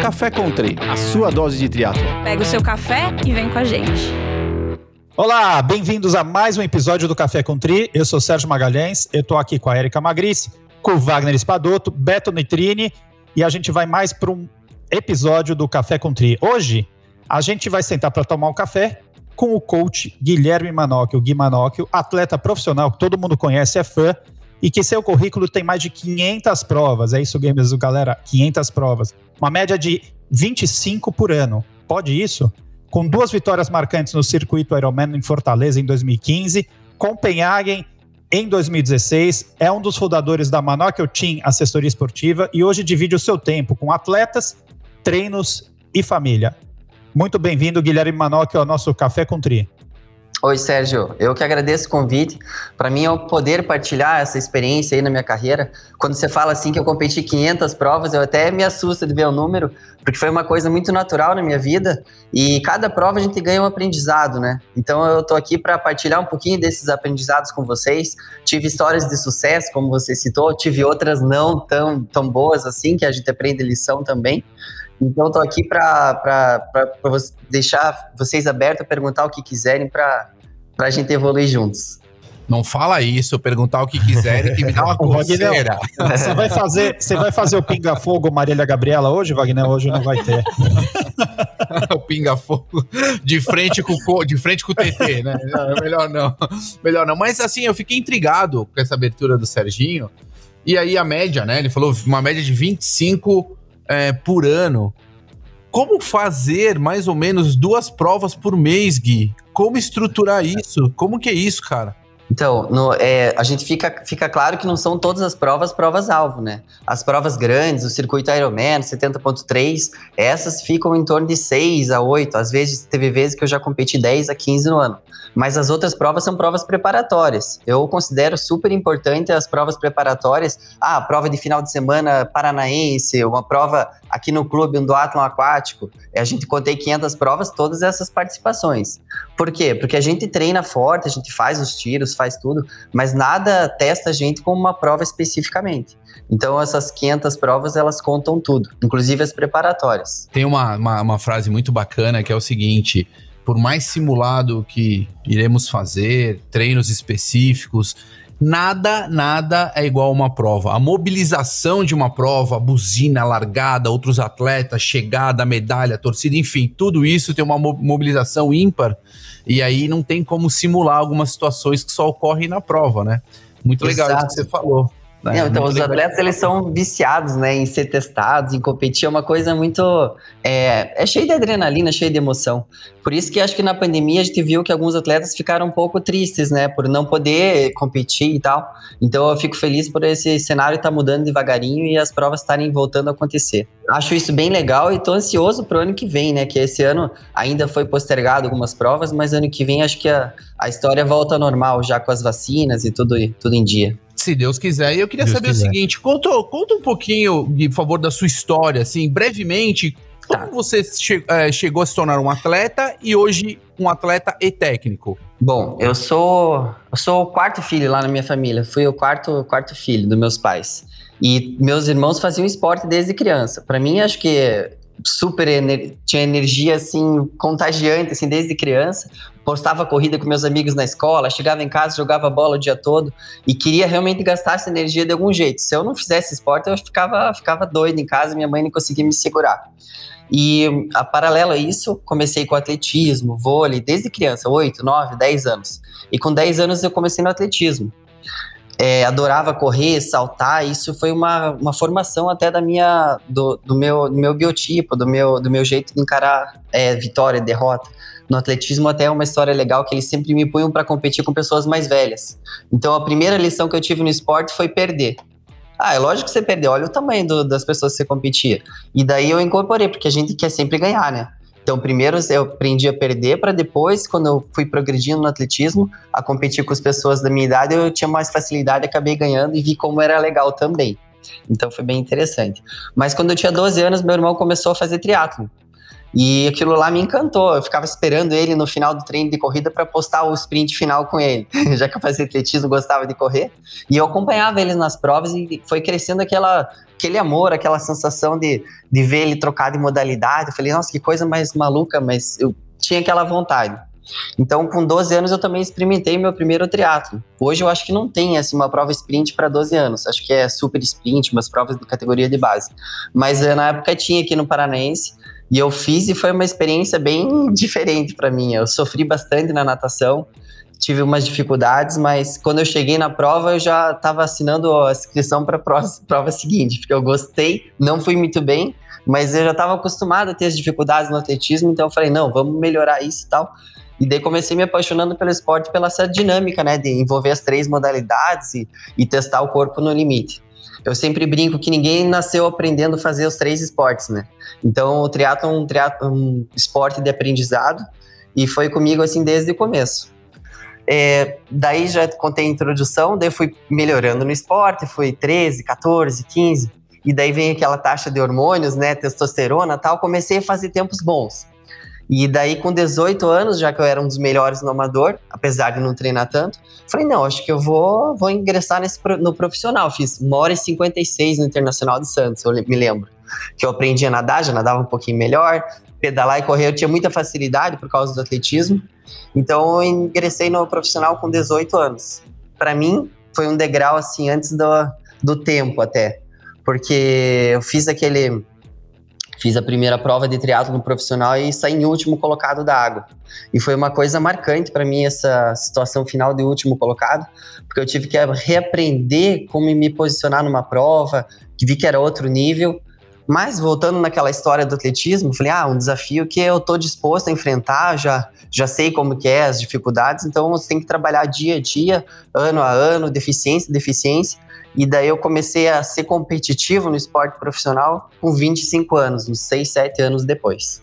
Café Country, a sua dose de triatlo. Pega o seu café e vem com a gente. Olá, bem-vindos a mais um episódio do Café Country. Eu sou Sérgio Magalhães, eu tô aqui com a Erika Magrice, com o Wagner Espadoto, Beto Nitrini e a gente vai mais para um episódio do Café Country. Hoje a gente vai sentar para tomar um café com o coach Guilherme Manocchio, Gui Manocchio, atleta profissional que todo mundo conhece, é fã, e que seu currículo tem mais de 500 provas. É isso mesmo, galera, 500 provas. Uma média de 25 por ano. Pode isso? Com duas vitórias marcantes no circuito Ironman em Fortaleza em 2015, Copenhagen em 2016, é um dos fundadores da Manocchio Team Assessoria Esportiva e hoje divide o seu tempo com atletas, treinos e família. Muito bem-vindo, Guilherme Manocchio, ao nosso Café com Tri. Oi, Sérgio. Eu que agradeço o convite. Para mim é um poder partilhar essa experiência aí na minha carreira. Quando você fala assim que eu competi 500 provas, eu até me assusto de ver o número, porque foi uma coisa muito natural na minha vida e cada prova a gente ganha um aprendizado, né? Então eu tô aqui para partilhar um pouquinho desses aprendizados com vocês. Tive histórias de sucesso, como você citou, tive outras não tão tão boas assim, que a gente aprende lição também. Então, estou aqui para deixar vocês abertos a perguntar o que quiserem para a gente evoluir juntos. Não fala isso, perguntar o que quiserem, que me dá uma coceira. Você vai fazer, você vai fazer o Pinga Fogo Marília Gabriela hoje, Wagner? Hoje não vai ter. o Pinga Fogo de frente com de frente com o TT, né? melhor não. Melhor não. Mas assim, eu fiquei intrigado com essa abertura do Serginho. E aí a média, né? Ele falou uma média de 25 é, por ano. Como fazer mais ou menos duas provas por mês, Gui? Como estruturar isso? Como que é isso, cara? Então, no, é, a gente fica, fica claro que não são todas as provas provas-alvo, né? As provas grandes, o circuito Ironman, 70.3, essas ficam em torno de 6 a 8. Às vezes, teve vezes que eu já competi 10 a 15 no ano. Mas as outras provas são provas preparatórias. Eu considero super importante as provas preparatórias. Ah, a prova de final de semana paranaense, uma prova aqui no clube, um duatlon aquático. A gente contei 500 provas, todas essas participações. Por quê? Porque a gente treina forte, a gente faz os tiros, faz tudo, mas nada testa a gente como uma prova especificamente. Então, essas 500 provas, elas contam tudo, inclusive as preparatórias. Tem uma, uma, uma frase muito bacana que é o seguinte por mais simulado que iremos fazer, treinos específicos, nada, nada é igual a uma prova. A mobilização de uma prova, buzina, largada, outros atletas, chegada, medalha, torcida, enfim, tudo isso tem uma mobilização ímpar e aí não tem como simular algumas situações que só ocorrem na prova, né? Muito legal Exato. isso que você falou. Não, então, os legal. atletas, eles são viciados, né, em ser testados, em competir, é uma coisa muito... É, é cheio de adrenalina, cheio de emoção. Por isso que acho que na pandemia a gente viu que alguns atletas ficaram um pouco tristes, né, por não poder competir e tal. Então, eu fico feliz por esse cenário estar tá mudando devagarinho e as provas estarem voltando a acontecer. Acho isso bem legal e tô ansioso pro ano que vem, né, que esse ano ainda foi postergado algumas provas, mas ano que vem acho que a, a história volta ao normal, já com as vacinas e tudo, tudo em dia. Se Deus quiser. E eu queria Deus saber quiser. o seguinte: conta, conta um pouquinho, por favor, da sua história, assim, brevemente. Como tá. você che é, chegou a se tornar um atleta e hoje um atleta e técnico? Bom, eu sou eu sou o quarto filho lá na minha família. Fui o quarto quarto filho dos meus pais. E meus irmãos faziam esporte desde criança. Para mim, acho que super ener tinha energia assim contagiante assim desde criança. Postava corrida com meus amigos na escola chegava em casa jogava bola o dia todo e queria realmente gastar essa energia de algum jeito. Se eu não fizesse esporte eu ficava ficava doido em casa minha mãe não conseguia me segurar. E a paralelo a isso comecei com atletismo vôlei desde criança 8, 9, 10 anos. E com 10 anos eu comecei no atletismo é, adorava correr, saltar, isso foi uma, uma formação até da minha, do, do, meu, do meu biotipo, do meu, do meu jeito de encarar é, vitória, derrota. No atletismo até é uma história legal que eles sempre me punham para competir com pessoas mais velhas. Então a primeira lição que eu tive no esporte foi perder. Ah, é lógico que você perdeu, olha o tamanho do, das pessoas que você competia. E daí eu incorporei, porque a gente quer sempre ganhar, né? Então, primeiro eu aprendi a perder, para depois, quando eu fui progredindo no atletismo, a competir com as pessoas da minha idade, eu tinha mais facilidade, acabei ganhando e vi como era legal também. Então, foi bem interessante. Mas quando eu tinha 12 anos, meu irmão começou a fazer triatlo. E aquilo lá me encantou. Eu ficava esperando ele no final do treino de corrida para postar o sprint final com ele, já que eu fazia atletismo, gostava de correr. E eu acompanhava eles nas provas e foi crescendo aquela, aquele amor, aquela sensação de, de ver ele trocar de modalidade. Eu falei, nossa, que coisa mais maluca, mas eu tinha aquela vontade. Então, com 12 anos, eu também experimentei meu primeiro triatlo. Hoje, eu acho que não tem assim, uma prova sprint para 12 anos. Acho que é super sprint, umas provas de categoria de base. Mas eh, na época tinha aqui no Paranaense. E eu fiz e foi uma experiência bem diferente para mim. Eu sofri bastante na natação, tive umas dificuldades, mas quando eu cheguei na prova, eu já estava assinando a inscrição para a prova, seguinte, porque eu gostei, não fui muito bem, mas eu já estava acostumado a ter as dificuldades no atletismo, então eu falei, não, vamos melhorar isso e tal. E daí comecei me apaixonando pelo esporte, pela essa dinâmica, né, de envolver as três modalidades e, e testar o corpo no limite. Eu sempre brinco que ninguém nasceu aprendendo a fazer os três esportes, né? Então, o triatlo é um, um esporte de aprendizado e foi comigo assim desde o começo. É, daí já contei a introdução, daí fui melhorando no esporte, fui 13, 14, 15, e daí vem aquela taxa de hormônios, né, testosterona tal, comecei a fazer tempos bons. E daí, com 18 anos, já que eu era um dos melhores no amador, apesar de não treinar tanto, falei, não, acho que eu vou, vou ingressar nesse, no profissional. Fiz 1 hora e 56 no Internacional de Santos, eu me lembro. Que eu aprendi a nadar, já nadava um pouquinho melhor, pedalar e correr eu tinha muita facilidade por causa do atletismo. Então, eu ingressei no profissional com 18 anos. Para mim, foi um degrau, assim, antes do, do tempo até. Porque eu fiz aquele Fiz a primeira prova de triatlo profissional e saí em último colocado da água. E foi uma coisa marcante para mim essa situação final de último colocado, porque eu tive que reaprender como me posicionar numa prova, que vi que era outro nível. Mas voltando naquela história do atletismo, falei, ah, um desafio que eu estou disposto a enfrentar, já já sei como que é as dificuldades, então você tem que trabalhar dia a dia, ano a ano, deficiência, deficiência, e daí eu comecei a ser competitivo no esporte profissional com 25 anos, uns 6, 7 anos depois.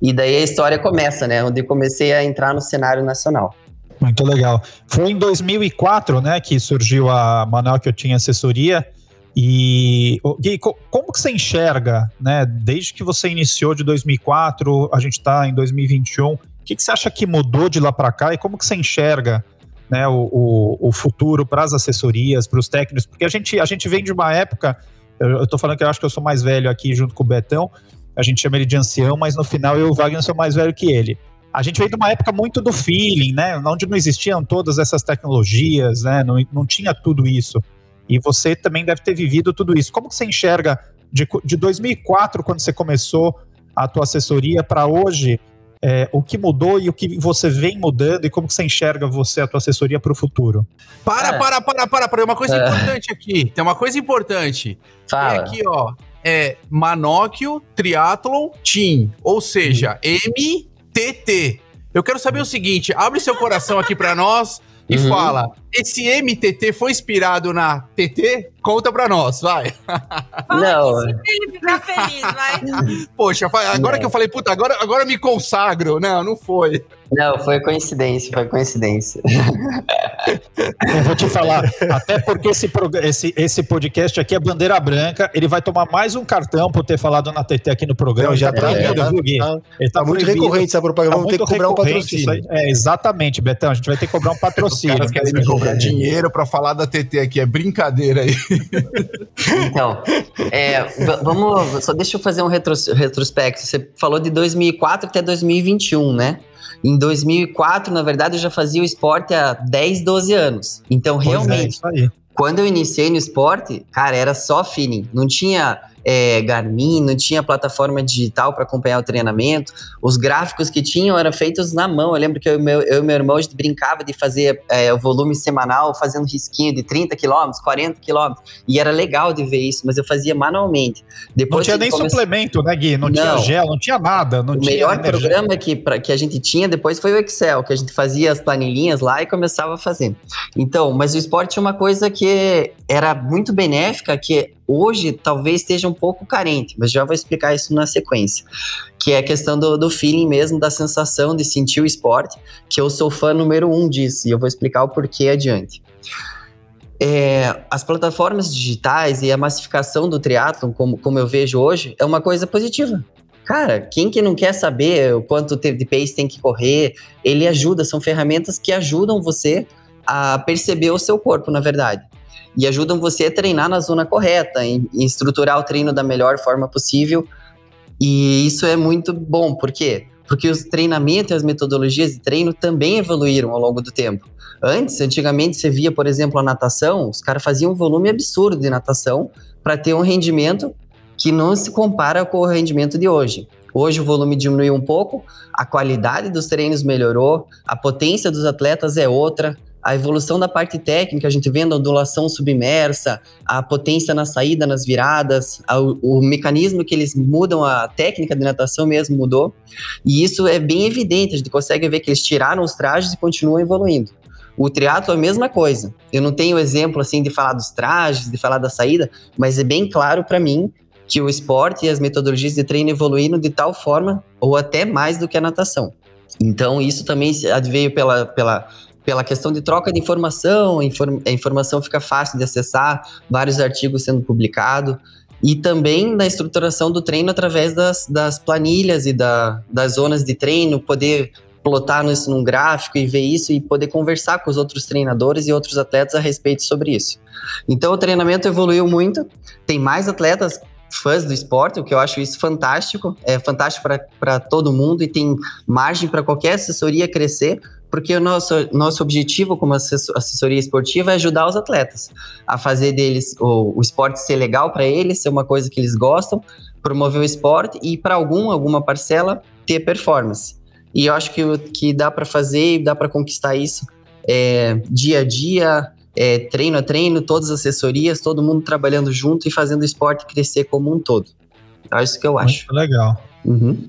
E daí a história começa, né? Onde eu comecei a entrar no cenário nacional. Muito legal. Foi em 2004, né, que surgiu a Manuel que eu tinha assessoria. E Gui, como que você enxerga, né, desde que você iniciou de 2004, a gente está em 2021, o que, que você acha que mudou de lá para cá e como que você enxerga né, o, o, o futuro para as assessorias, para os técnicos, porque a gente, a gente vem de uma época, eu, estou falando que eu acho que eu sou mais velho aqui junto com o Betão, a gente chama ele de ancião, mas no final eu e o Wagner sou mais velho que ele. A gente veio de uma época muito do feeling, né, onde não existiam todas essas tecnologias, né, não, não tinha tudo isso. E você também deve ter vivido tudo isso. Como que você enxerga de, de 2004, quando você começou a tua assessoria, para hoje, é, o que mudou e o que você vem mudando e como você enxerga você, a tua assessoria para o futuro. Para, é. para, para, para, para. Tem uma coisa é. importante aqui. Tem uma coisa importante. Fala. É aqui, ó. É Manóquio Triathlon Team. Ou seja. MTT. Eu quero saber o seguinte: abre seu coração aqui para nós e uhum. fala: esse MTT foi inspirado na TT? Conta pra nós, vai. Não. ele ficar feliz, vai. Poxa, agora não. que eu falei, puta, agora, agora me consagro. Não, não foi. Não, foi coincidência, foi coincidência. Eu vou te falar, até porque esse, esse, esse podcast aqui é bandeira branca, ele vai tomar mais um cartão por ter falado na TT aqui no programa. Não, já tá, é, tá, Gui? Tá, ele tá, tá muito recorrente essa propaganda, tá vamos ter que cobrar um patrocínio. É, exatamente, Betão, a gente vai ter que cobrar um patrocínio. Os caras querem me cobrar dinheiro pra falar da TT aqui, é brincadeira aí. Então, é, vamos, só deixa eu fazer um retros, retrospecto. Você falou de 2004 até 2021, né? Em 2004, na verdade, eu já fazia o esporte há 10, 12 anos. Então, pois é, realmente, é, quando eu iniciei no esporte, cara, era só feeling. Não tinha é, Garmin, não tinha plataforma digital para acompanhar o treinamento. Os gráficos que tinham eram feitos na mão. Eu lembro que eu, meu, eu e meu irmão a gente brincava de fazer é, o volume semanal, fazendo risquinho de 30 quilômetros, 40 quilômetros. E era legal de ver isso, mas eu fazia manualmente. Depois não tinha nem suplemento, né, Gui? Não, não, tinha gel, não tinha nada. Não o tinha melhor energia. programa que, pra, que a gente tinha depois foi o Excel, que a gente fazia as planilhinhas lá e começava a fazer. Então, mas o esporte é uma coisa que era muito benéfica, que hoje talvez esteja um pouco carente, mas já vou explicar isso na sequência. Que é a questão do, do feeling mesmo, da sensação de sentir o esporte, que eu sou fã número um disso, e eu vou explicar o porquê adiante. É, as plataformas digitais e a massificação do triatlon, como, como eu vejo hoje, é uma coisa positiva. Cara, quem que não quer saber o quanto de pace tem que correr? Ele ajuda, são ferramentas que ajudam você a perceber o seu corpo, na verdade. E ajudam você a treinar na zona correta, em, em estruturar o treino da melhor forma possível. E isso é muito bom, por quê? Porque os treinamentos e as metodologias de treino também evoluíram ao longo do tempo. Antes, antigamente, você via, por exemplo, a natação, os caras faziam um volume absurdo de natação para ter um rendimento que não se compara com o rendimento de hoje. Hoje o volume diminuiu um pouco, a qualidade dos treinos melhorou, a potência dos atletas é outra, a evolução da parte técnica, a gente vendo a ondulação submersa, a potência na saída, nas viradas, a, o, mecanismo que eles mudam, a técnica de natação mesmo mudou. E isso é bem evidente, a gente consegue ver que eles tiraram os trajes e continuam evoluindo. O triatlo é a mesma coisa. Eu não tenho exemplo assim de falar dos trajes, de falar da saída, mas é bem claro para mim que o esporte e as metodologias de treino evoluíram de tal forma, ou até mais do que a natação. Então, isso também veio pela, pela pela questão de troca de informação, a informação fica fácil de acessar, vários artigos sendo publicados, e também na estruturação do treino através das, das planilhas e da, das zonas de treino, poder plotar isso num gráfico e ver isso e poder conversar com os outros treinadores e outros atletas a respeito sobre isso. Então o treinamento evoluiu muito, tem mais atletas fãs do esporte, o que eu acho isso fantástico, é fantástico para todo mundo e tem margem para qualquer assessoria crescer, porque o nosso, nosso objetivo como assessoria esportiva é ajudar os atletas a fazer deles o, o esporte ser legal para eles, ser uma coisa que eles gostam, promover o esporte e para algum alguma parcela ter performance. E eu acho que, que dá para fazer e dá para conquistar isso é, dia a dia, é, treino a treino, todas as assessorias, todo mundo trabalhando junto e fazendo o esporte crescer como um todo. É isso que eu acho. Muito legal. Uhum.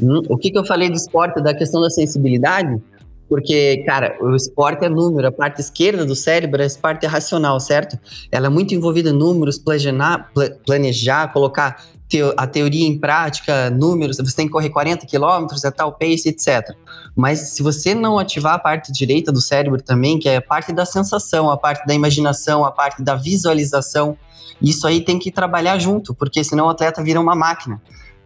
Hum, o que, que eu falei do esporte, da questão da sensibilidade? Porque, cara, o esporte é número, a parte esquerda do cérebro é a parte racional, certo? Ela é muito envolvida em números, planejar, planejar colocar a teoria em prática, números, você tem que correr 40 quilômetros, é tal pace, etc. Mas se você não ativar a parte direita do cérebro também, que é a parte da sensação, a parte da imaginação, a parte da visualização, isso aí tem que trabalhar junto, porque senão o atleta vira uma máquina.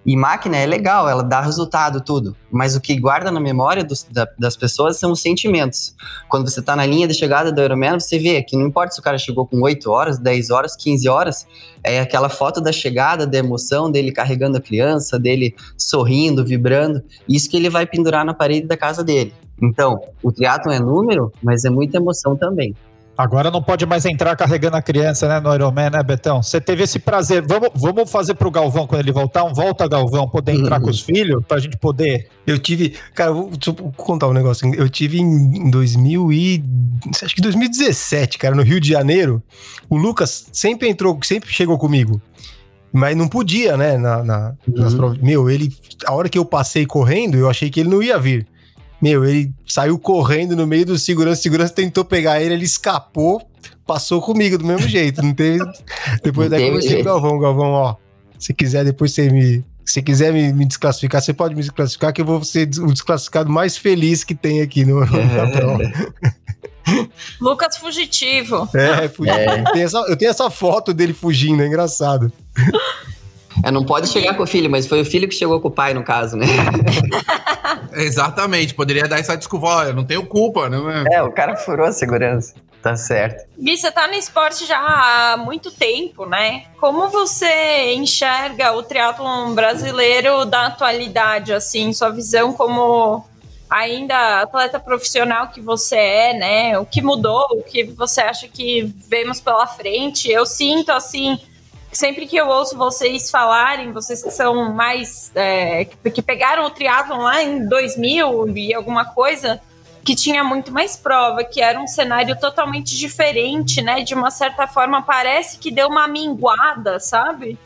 E máquina é legal, ela dá resultado, tudo. Mas o que guarda na memória dos, da, das pessoas são os sentimentos. Quando você está na linha de chegada do Ironman, você vê que não importa se o cara chegou com 8 horas, 10 horas, 15 horas, é aquela foto da chegada, da emoção dele carregando a criança, dele sorrindo, vibrando. Isso que ele vai pendurar na parede da casa dele. Então, o triatlon é número, mas é muita emoção também. Agora não pode mais entrar carregando a criança, né, no Ironman, né, Betão? Você teve esse prazer. Vamos, vamos fazer pro Galvão quando ele voltar, um volta Galvão, poder entrar uhum. com os filhos, pra gente poder. Eu tive. Cara, vou, deixa eu contar um negócio. Eu tive em 2000 e. Acho que 2017, cara, no Rio de Janeiro. O Lucas sempre entrou, sempre chegou comigo. Mas não podia, né? Na, na uhum. nas provas. Meu, ele. A hora que eu passei correndo, eu achei que ele não ia vir. Meu, ele saiu correndo no meio do segurança, o segurança tentou pegar ele, ele escapou, passou comigo do mesmo jeito, não teve... Depois daí comecei com o Galvão, Galvão, ó, se quiser depois você me... Se quiser me, me, desclassificar, você pode me desclassificar, que eu vou ser o desclassificado mais feliz que tem aqui no, Lucas fugitivo. É, fugitivo. É. Eu, tenho essa, eu tenho essa foto dele fugindo, é engraçado. É, não pode chegar com o filho, mas foi o filho que chegou com o pai, no caso, né? Exatamente, poderia dar essa desculpa, olha, não tenho culpa, né? É, o cara furou a segurança. Tá certo. Gui, você tá no esporte já há muito tempo, né? Como você enxerga o triatlon brasileiro da atualidade, assim, sua visão como ainda atleta profissional que você é, né? O que mudou, o que você acha que vemos pela frente? Eu sinto, assim, sempre que eu ouço vocês falarem, vocês que são mais. É, que pegaram o triatlon lá em 2000 e alguma coisa, que tinha muito mais prova, que era um cenário totalmente diferente, né? De uma certa forma, parece que deu uma minguada, sabe?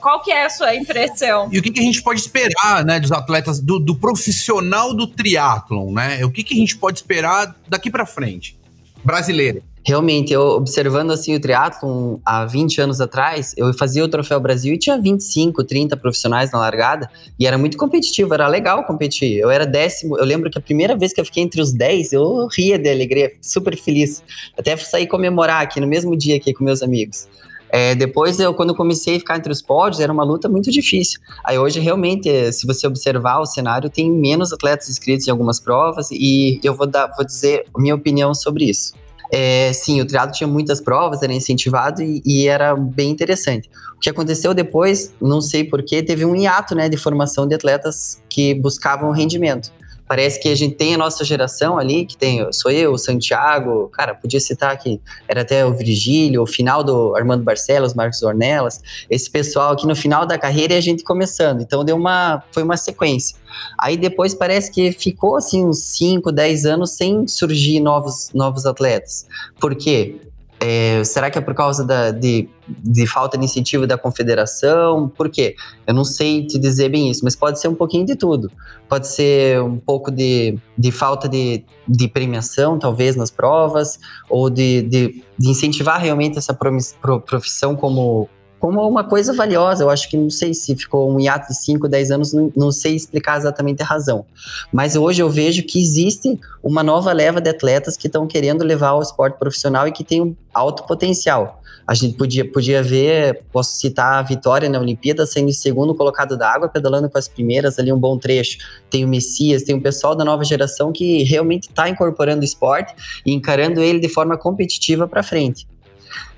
Qual que é a sua impressão? E o que, que a gente pode esperar, né, dos atletas, do, do profissional do triatlon, né? O que, que a gente pode esperar daqui para frente? Brasileiro realmente, eu observando assim o triatlon há 20 anos atrás, eu fazia o Troféu Brasil e tinha 25, 30 profissionais na largada e era muito competitivo, era legal competir. Eu era décimo, eu lembro que a primeira vez que eu fiquei entre os 10, eu ria de alegria, super feliz. Até sair comemorar aqui no mesmo dia aqui com meus amigos. É, depois, eu, quando comecei a ficar entre os pódios, era uma luta muito difícil. Aí hoje, realmente, se você observar o cenário, tem menos atletas inscritos em algumas provas e eu vou, dar, vou dizer minha opinião sobre isso. É, sim, o triatlo tinha muitas provas, era incentivado e, e, era bem interessante. O que aconteceu depois, não sei porquê, teve um hiato né, de formação de atletas que buscavam rendimento. Parece que a gente tem a nossa geração ali, que tem, sou eu, o Santiago, cara, podia citar aqui, era até o Virgílio, o final do Armando Barcelos, Marcos Ornelas, esse pessoal aqui no final da carreira e a gente começando. Então deu uma, foi uma sequência. Aí depois parece que ficou assim uns 5, 10 anos sem surgir novos, novos atletas. Por quê? É, será que é por causa da, de, de, falta de incentivo da confederação? Por quê? Eu não sei te dizer bem isso, mas pode ser um pouquinho de tudo. Pode ser um pouco de, de falta de, de premiação, talvez, nas provas, ou de, de, de incentivar realmente essa profissão como, como uma coisa valiosa. Eu acho que não sei se ficou um hiato de 5, 10 anos, não, não, sei explicar exatamente a razão. Mas hoje eu vejo que existe uma nova leva de atletas que estão querendo levar o esporte profissional e que tem um alto potencial. A gente podia, podia ver, posso citar a Vitória na Olimpíada sendo segundo colocado da água, pedalando com as primeiras ali um bom trecho. Tem o Messias, tem o pessoal da nova geração que realmente está incorporando o esporte e encarando ele de forma competitiva para frente.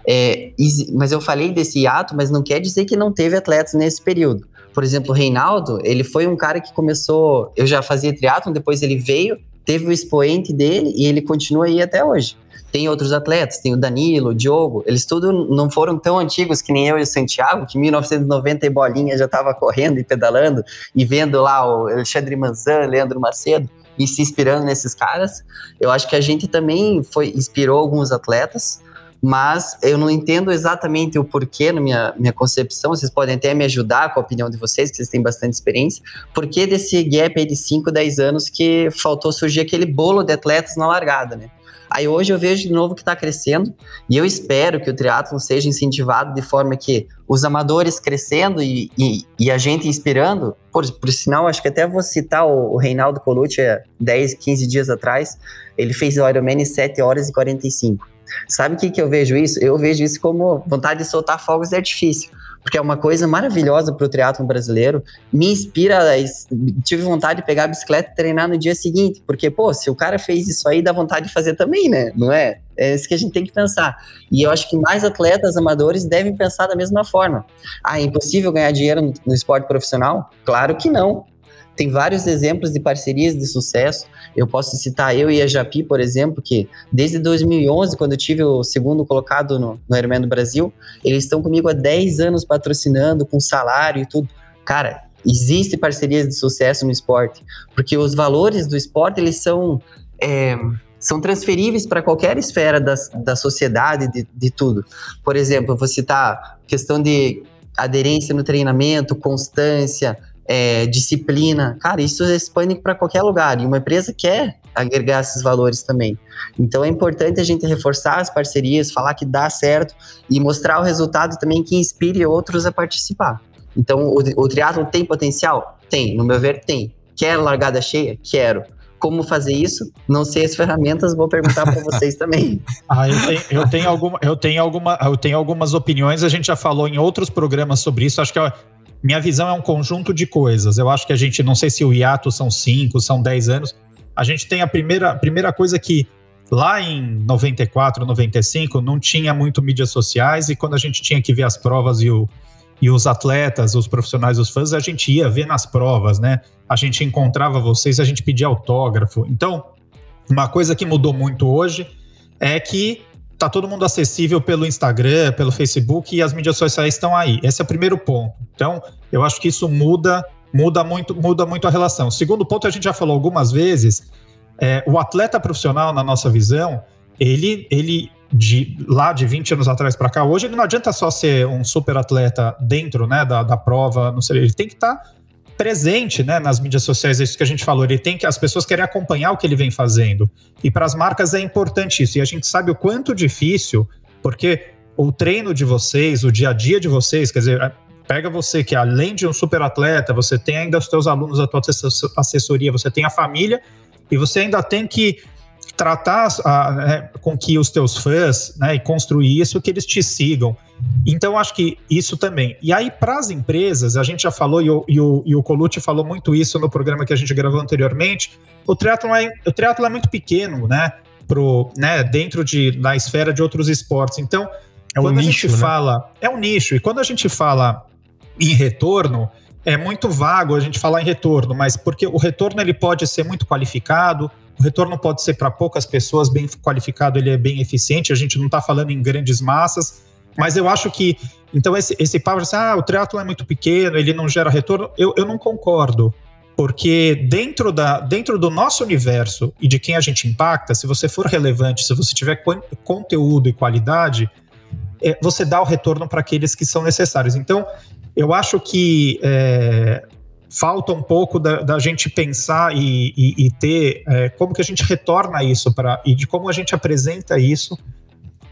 É, mas eu falei desse hiato, mas não quer dizer que não teve atletas nesse período. Por exemplo, o Reinaldo, ele foi um cara que começou. Eu já fazia triatlon, depois ele veio, teve o expoente dele e ele continua aí até hoje. Tem outros atletas, tem o Danilo, o Diogo, eles tudo não foram tão antigos que nem eu e o Santiago, que em 1990 e bolinha já estava correndo e pedalando e vendo lá o Alexandre Manzan, Leandro Macedo e se inspirando nesses caras. Eu acho que a gente também foi inspirou alguns atletas, mas eu não entendo exatamente o porquê na minha, minha concepção, vocês podem até me ajudar com a opinião de vocês, que vocês têm bastante experiência, porquê desse gap aí de 5, 10 anos que faltou surgir aquele bolo de atletas na largada, né? Aí hoje eu vejo de novo que está crescendo e eu espero que o triatlo seja incentivado de forma que os amadores crescendo e, e, e, a gente inspirando, por, por sinal, acho que até vou citar o, o Reinaldo Colucci, 10, 15 dias atrás, ele fez o Ironman em 7 horas e 45. Sabe o que, que eu vejo isso? Eu vejo isso como vontade de soltar fogos de artifício porque é uma coisa maravilhosa para o triatlo brasileiro. Me inspira, tive vontade de pegar a bicicleta e treinar no dia seguinte, porque, pô, se o cara fez isso aí, dá vontade de fazer também, né? Não é? É isso que a gente tem que pensar. E eu acho que mais atletas amadores devem pensar da mesma forma. Ah, é impossível ganhar dinheiro no, no esporte profissional? Claro que não. Tem vários exemplos de parcerias de sucesso. Eu posso citar eu e a Japi, por exemplo, que desde 2011, quando eu tive o segundo colocado no, no Ironman do Brasil, eles estão comigo há 10 anos patrocinando, com salário e tudo. Cara, existe parcerias de sucesso no esporte, porque os valores do esporte, eles são... É, são transferíveis para qualquer esfera da, da sociedade, de, de tudo. Por exemplo, eu vou citar questão de aderência no treinamento, constância, é, disciplina. Cara, isso expande para qualquer lugar. E uma empresa quer agregar esses valores também. Então é importante a gente reforçar as parcerias, falar que dá certo e mostrar o resultado também que inspire outros a participar. Então o, o triatlo tem potencial? Tem, no meu ver, tem. Quer largada cheia? Quero. Como fazer isso? Não sei as ferramentas, vou perguntar para vocês também. Ah, eu tenho, eu, tenho alguma, eu, tenho alguma, eu tenho algumas opiniões, a gente já falou em outros programas sobre isso, acho que é minha visão é um conjunto de coisas. Eu acho que a gente, não sei se o hiato são 5, são 10 anos. A gente tem a primeira, a primeira coisa que lá em 94, 95, não tinha muito mídias sociais e quando a gente tinha que ver as provas e, o, e os atletas, os profissionais, os fãs, a gente ia ver nas provas, né? A gente encontrava vocês, a gente pedia autógrafo. Então, uma coisa que mudou muito hoje é que tá todo mundo acessível pelo Instagram, pelo Facebook e as mídias sociais estão aí. Esse é o primeiro ponto. Então, eu acho que isso muda, muda muito, muda muito a relação. O segundo ponto, a gente já falou algumas vezes, é, o atleta profissional, na nossa visão, ele, ele de lá de 20 anos atrás para cá, hoje ele não adianta só ser um super atleta dentro né, da, da prova, não sei, ele tem que estar tá presente né, nas mídias sociais, é isso que a gente falou. Ele tem que as pessoas querem acompanhar o que ele vem fazendo. E para as marcas é importante isso. E a gente sabe o quanto difícil, porque o treino de vocês, o dia a dia de vocês, quer dizer, pega você que além de um super atleta, você tem ainda os seus alunos, a tua assessoria, você tem a família e você ainda tem que tratar a, né, com que os teus fãs, né, e construir isso, que eles te sigam. Então, acho que isso também. E aí, para as empresas, a gente já falou, e o, e, o, e o Colucci falou muito isso no programa que a gente gravou anteriormente, o triatlon é, o triatlon é muito pequeno, né, pro, né, dentro de, da esfera de outros esportes. Então, é um quando nicho, a gente né? fala... É um nicho, e quando a gente fala em retorno, é muito vago a gente falar em retorno, mas porque o retorno ele pode ser muito qualificado, o retorno pode ser para poucas pessoas, bem qualificado, ele é bem eficiente, a gente não está falando em grandes massas, mas eu acho que, então esse, esse papo assim, ah, o triatlo é muito pequeno, ele não gera retorno, eu, eu não concordo, porque dentro, da, dentro do nosso universo e de quem a gente impacta, se você for relevante, se você tiver conteúdo e qualidade, é, você dá o retorno para aqueles que são necessários. Então, eu acho que é, falta um pouco da, da gente pensar e, e, e ter é, como que a gente retorna isso para e de como a gente apresenta isso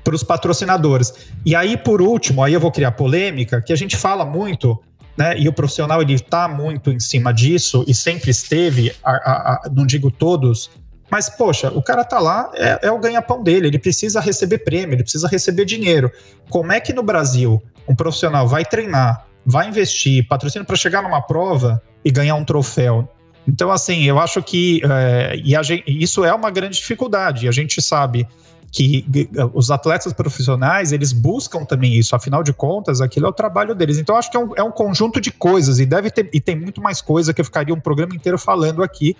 para os patrocinadores. E aí, por último, aí eu vou criar polêmica, que a gente fala muito, né? E o profissional ele está muito em cima disso e sempre esteve, a, a, a, não digo todos, mas poxa, o cara tá lá, é, é o ganha-pão dele, ele precisa receber prêmio, ele precisa receber dinheiro. Como é que no Brasil um profissional vai treinar, vai investir patrocínio para chegar numa prova e ganhar um troféu. Então, assim, eu acho que é, e gente, isso é uma grande dificuldade. A gente sabe que os atletas profissionais eles buscam também isso. Afinal de contas, aquilo é o trabalho deles. Então, acho que é um, é um conjunto de coisas e deve ter e tem muito mais coisa que eu ficaria um programa inteiro falando aqui.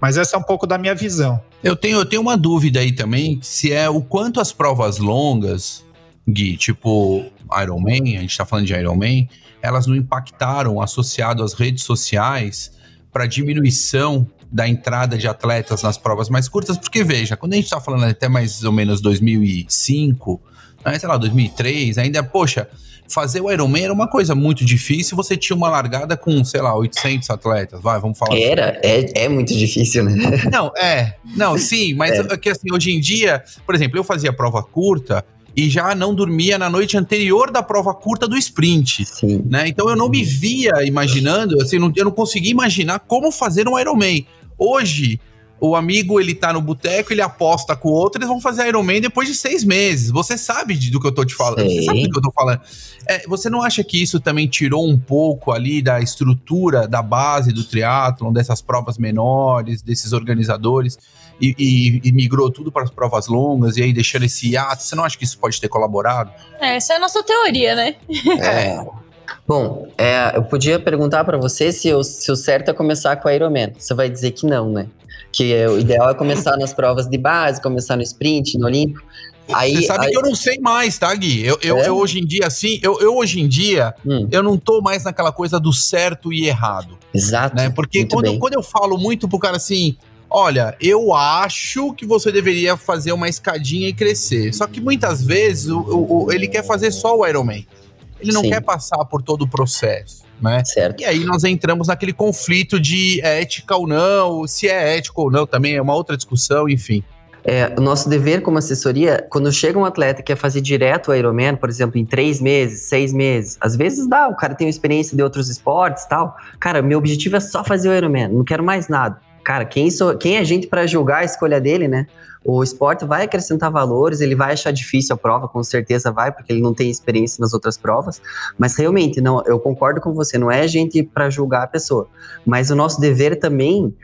Mas essa é um pouco da minha visão. Eu tenho, eu tenho uma dúvida aí também, se é o quanto as provas longas, Gui, tipo Ironman, a gente tá falando de Ironman, elas não impactaram associado às redes sociais para diminuição da entrada de atletas nas provas mais curtas, porque veja, quando a gente está falando até mais ou menos 2005, né, sei lá, 2003, ainda, poxa, fazer o Ironman era uma coisa muito difícil, você tinha uma largada com, sei lá, 800 atletas, vai, vamos falar. Era, assim. é, é muito difícil, né? Não, é, não, sim, mas é. é. que assim, hoje em dia, por exemplo, eu fazia prova curta, e já não dormia na noite anterior da prova curta do sprint. Sim. Né? Então eu não me via imaginando, assim, não, eu não conseguia imaginar como fazer um Ironman. Hoje, o amigo ele tá no boteco, ele aposta com o outro, eles vão fazer Ironman depois de seis meses. Você sabe do que eu tô te falando. Você sabe do que eu tô falando. É, você não acha que isso também tirou um pouco ali da estrutura, da base do triatlon, dessas provas menores, desses organizadores? E, e, e migrou tudo para as provas longas e aí deixando esse hiato. Você não acha que isso pode ter colaborado? É, essa é a nossa teoria, né? É. Bom, é, eu podia perguntar para você se o, se o certo é começar com a Ironman. Você vai dizer que não, né? Que é, o ideal é começar nas provas de base, começar no sprint, no Olímpico. Aí, Você sabe aí... que eu não sei mais, tá, Gui? Eu, eu, é? eu hoje em dia, assim, eu, eu hoje em dia, hum. eu não tô mais naquela coisa do certo e errado. Exato. Né? Porque quando, quando eu falo muito pro cara assim, olha, eu acho que você deveria fazer uma escadinha e crescer. Só que muitas vezes o, o, o ele quer fazer só o Ironman. Ele não Sim. quer passar por todo o processo, né? Certo. E aí nós entramos naquele conflito de ética ou não, se é ético ou não, também é uma outra discussão, enfim. É, o nosso dever como assessoria, quando chega um atleta que quer fazer direto o Ironman, por exemplo, em três meses, seis meses, às vezes dá, o cara tem experiência de outros esportes tal. Cara, meu objetivo é só fazer o Ironman, não quero mais nada cara, quem, sou, quem é gente para julgar a escolha dele, né? O esporte vai acrescentar valores, ele vai achar difícil a prova, com certeza vai, porque ele não tem experiência nas outras provas. Mas realmente, não, eu concordo com você, não é gente para julgar a pessoa. Mas o nosso dever também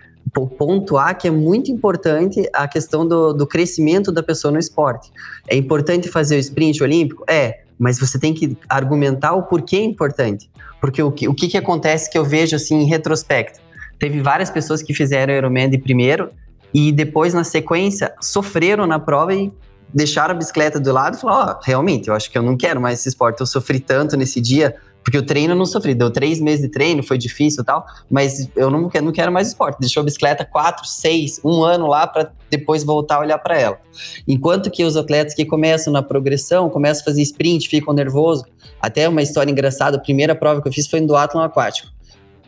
pontuar que é muito importante a questão do, do crescimento da pessoa no esporte. É importante fazer o sprint olímpico? É, mas você tem que argumentar o porquê é importante. Porque o que, o que, que acontece que eu vejo assim em retrospecto? Teve várias pessoas que fizeram Ironman de primeiro e depois, na sequência, sofreram na prova e deixaram a bicicleta do lado e falaram: Ó, oh, realmente, eu acho que eu não quero mais esse esporte. Eu sofri tanto nesse dia, porque o treino eu não sofri. Deu três meses de treino, foi difícil e tal, mas eu não quero, não quero mais esporte. Deixou a bicicleta quatro, seis, um ano lá para depois voltar a olhar para ela. Enquanto que os atletas que começam na progressão, começam a fazer sprint, ficam nervosos. Até uma história engraçada: a primeira prova que eu fiz foi no duatlon aquático.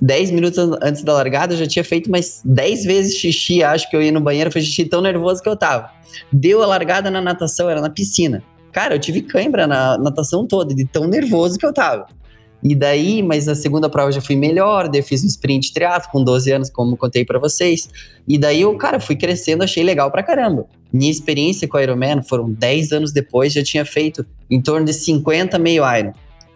10 minutos antes da largada, eu já tinha feito mais 10 vezes xixi. Acho que eu ia no banheiro, foi xixi tão nervoso que eu tava. Deu a largada na natação, era na piscina. Cara, eu tive cãibra na natação toda, de tão nervoso que eu tava. E daí, mas na segunda prova eu já fui melhor, daí eu fiz um sprint triatlo com 12 anos, como contei para vocês. E daí eu, cara, fui crescendo, achei legal pra caramba. Minha experiência com o Ironman foram 10 anos depois, já tinha feito em torno de 50 meio Iron.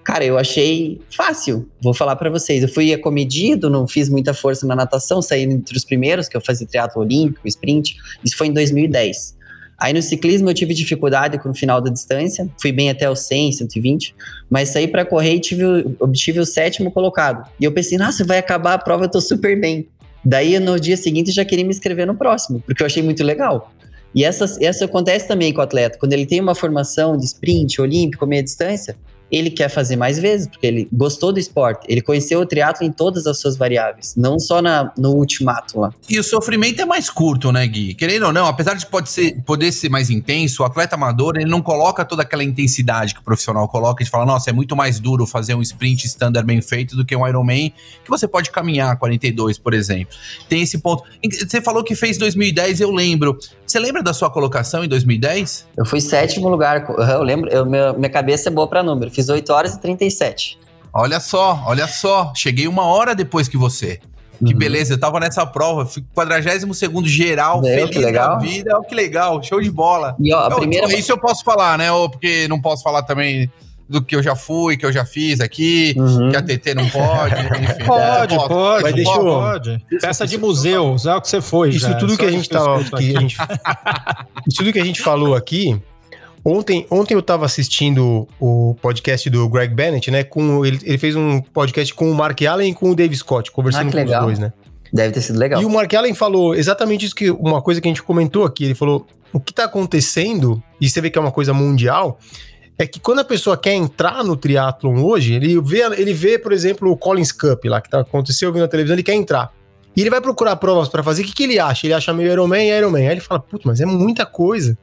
Cara, eu achei fácil, vou falar para vocês. Eu fui acomedido, não fiz muita força na natação, saí entre os primeiros, que eu fazia triatlo olímpico, sprint. Isso foi em 2010. Aí no ciclismo eu tive dificuldade com o final da distância, fui bem até os 100, 120, mas saí para correr e tive, obtive o sétimo colocado. E eu pensei, nossa, vai acabar a prova, eu tô super bem. Daí no dia seguinte já queria me inscrever no próximo, porque eu achei muito legal. E essa, essa acontece também com o atleta, quando ele tem uma formação de sprint, olímpico, meia distância, ele quer fazer mais vezes, porque ele gostou do esporte. Ele conheceu o triatlo em todas as suas variáveis, não só na, no ultimato lá. E o sofrimento é mais curto, né, Gui? Querendo ou não, apesar de pode ser, poder ser mais intenso, o atleta amador, ele não coloca toda aquela intensidade que o profissional coloca. De falar, nossa, é muito mais duro fazer um sprint standard bem feito do que um Ironman, que você pode caminhar 42, por exemplo. Tem esse ponto. Você falou que fez 2010, eu lembro. Você lembra da sua colocação em 2010? Eu fui sétimo lugar. Eu lembro, eu, minha, minha cabeça é boa para número fiz 8 horas e 37. Olha só, olha só. Cheguei uma hora depois que você. Que uhum. beleza, eu tava nessa prova, fui 42 geral, Meu, feliz legal. da vida. Olha que legal, show de bola. E, ó, a eu, primeira... Isso eu posso falar, né? Porque não posso falar também do que eu já fui, que eu já fiz aqui, uhum. que a TT não pode. Enfim, pode, é, pode, mas deixa eu, pode. Peça de museu, é o que você foi. Isso já, tudo que a gente tava. Que a gente, isso tudo que a gente falou aqui Ontem, ontem eu estava assistindo o podcast do Greg Bennett, né? Com, ele, ele fez um podcast com o Mark Allen e com o Dave Scott, conversando ah, com os dois, né? Deve ter sido legal. E o Mark Allen falou exatamente isso que uma coisa que a gente comentou aqui. Ele falou: o que está acontecendo, e você vê que é uma coisa mundial, é que quando a pessoa quer entrar no triatlon hoje, ele vê, ele vê, por exemplo, o Collins Cup lá, que tá, aconteceu vindo na televisão, ele quer entrar. E ele vai procurar provas para fazer, o que, que ele acha? Ele acha meio Ironman e Ironman. Aí ele fala, putz, mas é muita coisa.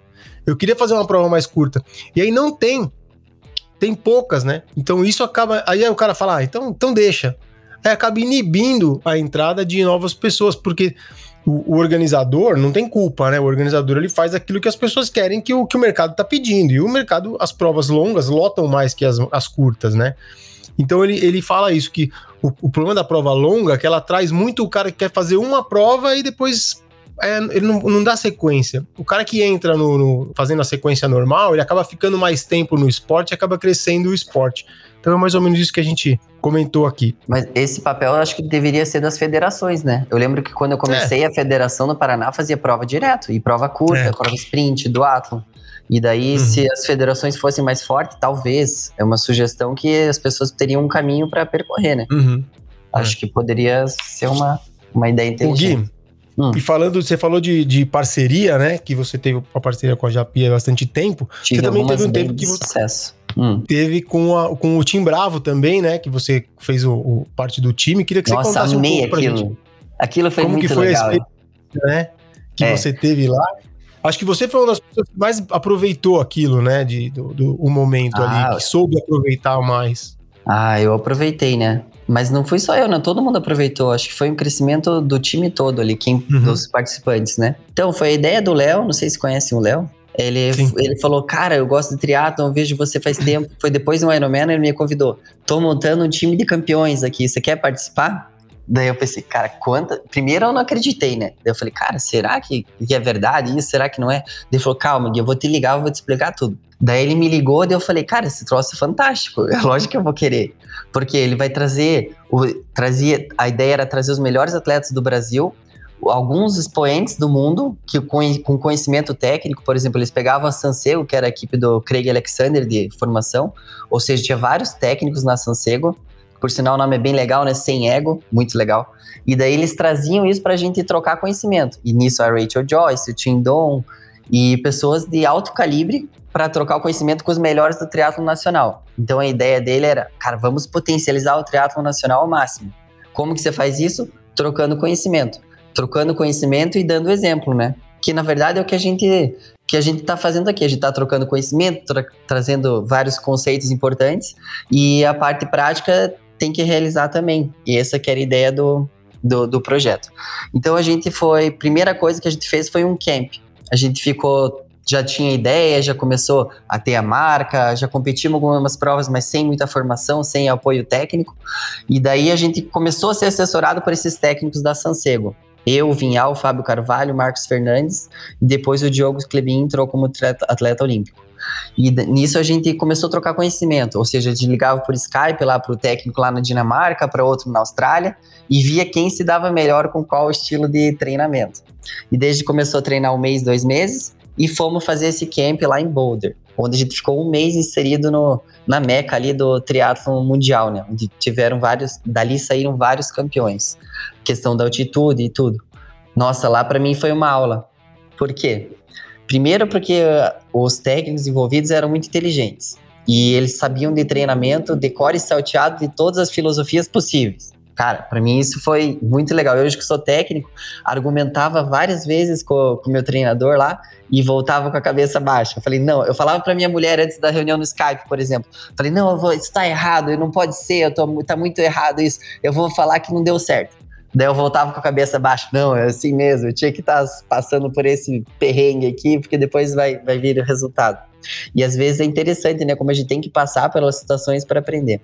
Eu queria fazer uma prova mais curta. E aí não tem. Tem poucas, né? Então isso acaba. Aí o cara fala, ah, então, então deixa. Aí acaba inibindo a entrada de novas pessoas, porque o, o, organizador não tem culpa, né? O organizador ele faz aquilo que as pessoas querem que o, que o mercado está pedindo. E o mercado, as provas longas lotam mais que as, as curtas, né? Então ele, ele fala isso, que o, o problema da prova longa é que ela traz muito o cara que quer fazer uma prova e depois é, ele não, não, dá sequência. O cara que entra no, no, fazendo a sequência normal, ele acaba ficando mais tempo no esporte e acaba crescendo o esporte. Então é mais ou menos isso que a gente comentou aqui. Mas esse papel eu acho que deveria ser das federações, né? Eu lembro que quando eu comecei, é. a federação do Paraná fazia prova direto, e prova curta, é. prova sprint, do Atlas. E daí, uhum. se as federações fossem mais fortes, talvez, é uma sugestão que as pessoas teriam um caminho para percorrer, né? Uhum. Acho é. que poderia ser uma, uma ideia inteligente. O Gui, Hum. E falando, você falou de, de parceria, né? Que você teve uma parceria com a Japi há bastante tempo. Tive você também teve um tempo que você sucesso. Hum. teve com, a, com o Tim Bravo também, né? Que você fez o, o parte do time. Queria que Nossa, você contasse um pouco pra aquilo. gente. Aquilo foi Como muito que foi legal. a experiência, né? Que é. você teve lá. Acho que você foi uma das pessoas que mais aproveitou aquilo, né? De, do, do o momento ah, ali, que soube aproveitar mais. Ah, eu aproveitei, né? Mas não fui só eu, né? Todo mundo aproveitou. Acho que foi um crescimento do time todo ali, quem, uhum. dos participantes, né? Então, foi a ideia do Léo, não sei se conhecem o Léo. Ele, ele falou, cara, eu gosto de triatlon, vejo você faz tempo. Foi depois do Ironman, ele me convidou. Tô montando um time de campeões aqui, você quer participar? Daí eu pensei, cara, quanta. Primeiro eu não acreditei, né? Daí eu falei, cara, será que, que é verdade isso? Será que não é? Daí ele falou, calma, eu vou te ligar, eu vou te explicar tudo. Daí ele me ligou, daí eu falei, cara, esse troço é fantástico. É lógico que eu vou querer. Porque ele vai trazer. O, trazia, a ideia era trazer os melhores atletas do Brasil, alguns expoentes do mundo que com, com conhecimento técnico, por exemplo, eles pegavam a Sansego, que era a equipe do Craig Alexander de formação, ou seja, tinha vários técnicos na Sansego, por sinal, o nome é bem legal, né? Sem ego, muito legal. E daí eles traziam isso pra gente trocar conhecimento. E nisso a Rachel Joyce, o Tim Don e pessoas de alto calibre para trocar o conhecimento com os melhores do triatlo nacional. Então a ideia dele era, cara, vamos potencializar o triatlo nacional ao máximo. Como que você faz isso? Trocando conhecimento. Trocando conhecimento e dando exemplo, né? Que na verdade é o que a gente que a gente está fazendo aqui. A gente está trocando conhecimento, tra trazendo vários conceitos importantes e a parte prática tem que realizar também. E essa que era a ideia do, do, do projeto. Então a gente foi, primeira coisa que a gente fez foi um camp. A gente ficou já tinha ideia, já começou a ter a marca, já competimos algumas provas, mas sem muita formação, sem apoio técnico. E daí a gente começou a ser assessorado por esses técnicos da Sansego. Eu, Vinhal, Fábio Carvalho, Marcos Fernandes, e depois o Diogo Clebin entrou como atleta olímpico. E nisso a gente começou a trocar conhecimento, ou seja, a gente ligava por Skype lá para o técnico lá na Dinamarca, para outro na Austrália, e via quem se dava melhor com qual estilo de treinamento. E desde que começou a treinar um mês, dois meses, e fomos fazer esse camp lá em Boulder, onde a gente ficou um mês inserido no, na meca ali do triatlo mundial, né? Onde tiveram vários, dali saíram vários campeões. Questão da altitude e tudo. Nossa, lá para mim foi uma aula. Por quê? Primeiro porque os técnicos envolvidos eram muito inteligentes. E eles sabiam de treinamento, decore salteado de todas as filosofias possíveis. Cara, para mim isso foi muito legal. Eu, hoje que sou técnico, argumentava várias vezes com o meu treinador lá e voltava com a cabeça baixa. Eu falei, não, eu falava para minha mulher antes da reunião no Skype, por exemplo. Falei, não, eu vou, isso tá errado, não pode ser, eu tô, tá muito errado isso. Eu vou falar que não deu certo. Daí eu voltava com a cabeça baixa. Não, é assim mesmo, eu tinha que estar tá passando por esse perrengue aqui, porque depois vai, vai vir o resultado. E às vezes é interessante, né? Como a gente tem que passar pelas situações para aprender.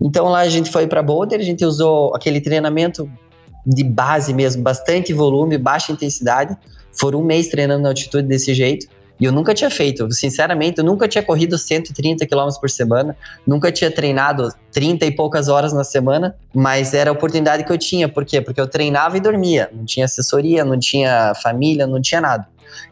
Então lá a gente foi para Boulder, a gente usou aquele treinamento de base mesmo, bastante volume, baixa intensidade. Foram um mês treinando na altitude desse jeito. E eu nunca tinha feito, sinceramente, eu nunca tinha corrido 130 km por semana, nunca tinha treinado 30 e poucas horas na semana, mas era a oportunidade que eu tinha. Por quê? Porque eu treinava e dormia, não tinha assessoria, não tinha família, não tinha nada.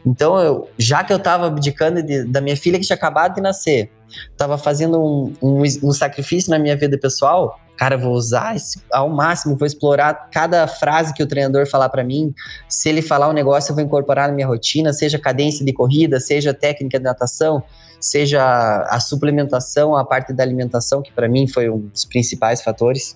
Então, eu, já que eu estava abdicando de, da minha filha que tinha acabado de nascer, estava fazendo um, um, um sacrifício na minha vida pessoal, cara, vou usar isso ao máximo, vou explorar cada frase que o treinador falar para mim. Se ele falar um negócio, eu vou incorporar na minha rotina, seja cadência de corrida, seja técnica de natação, seja a suplementação, a parte da alimentação, que para mim foi um dos principais fatores.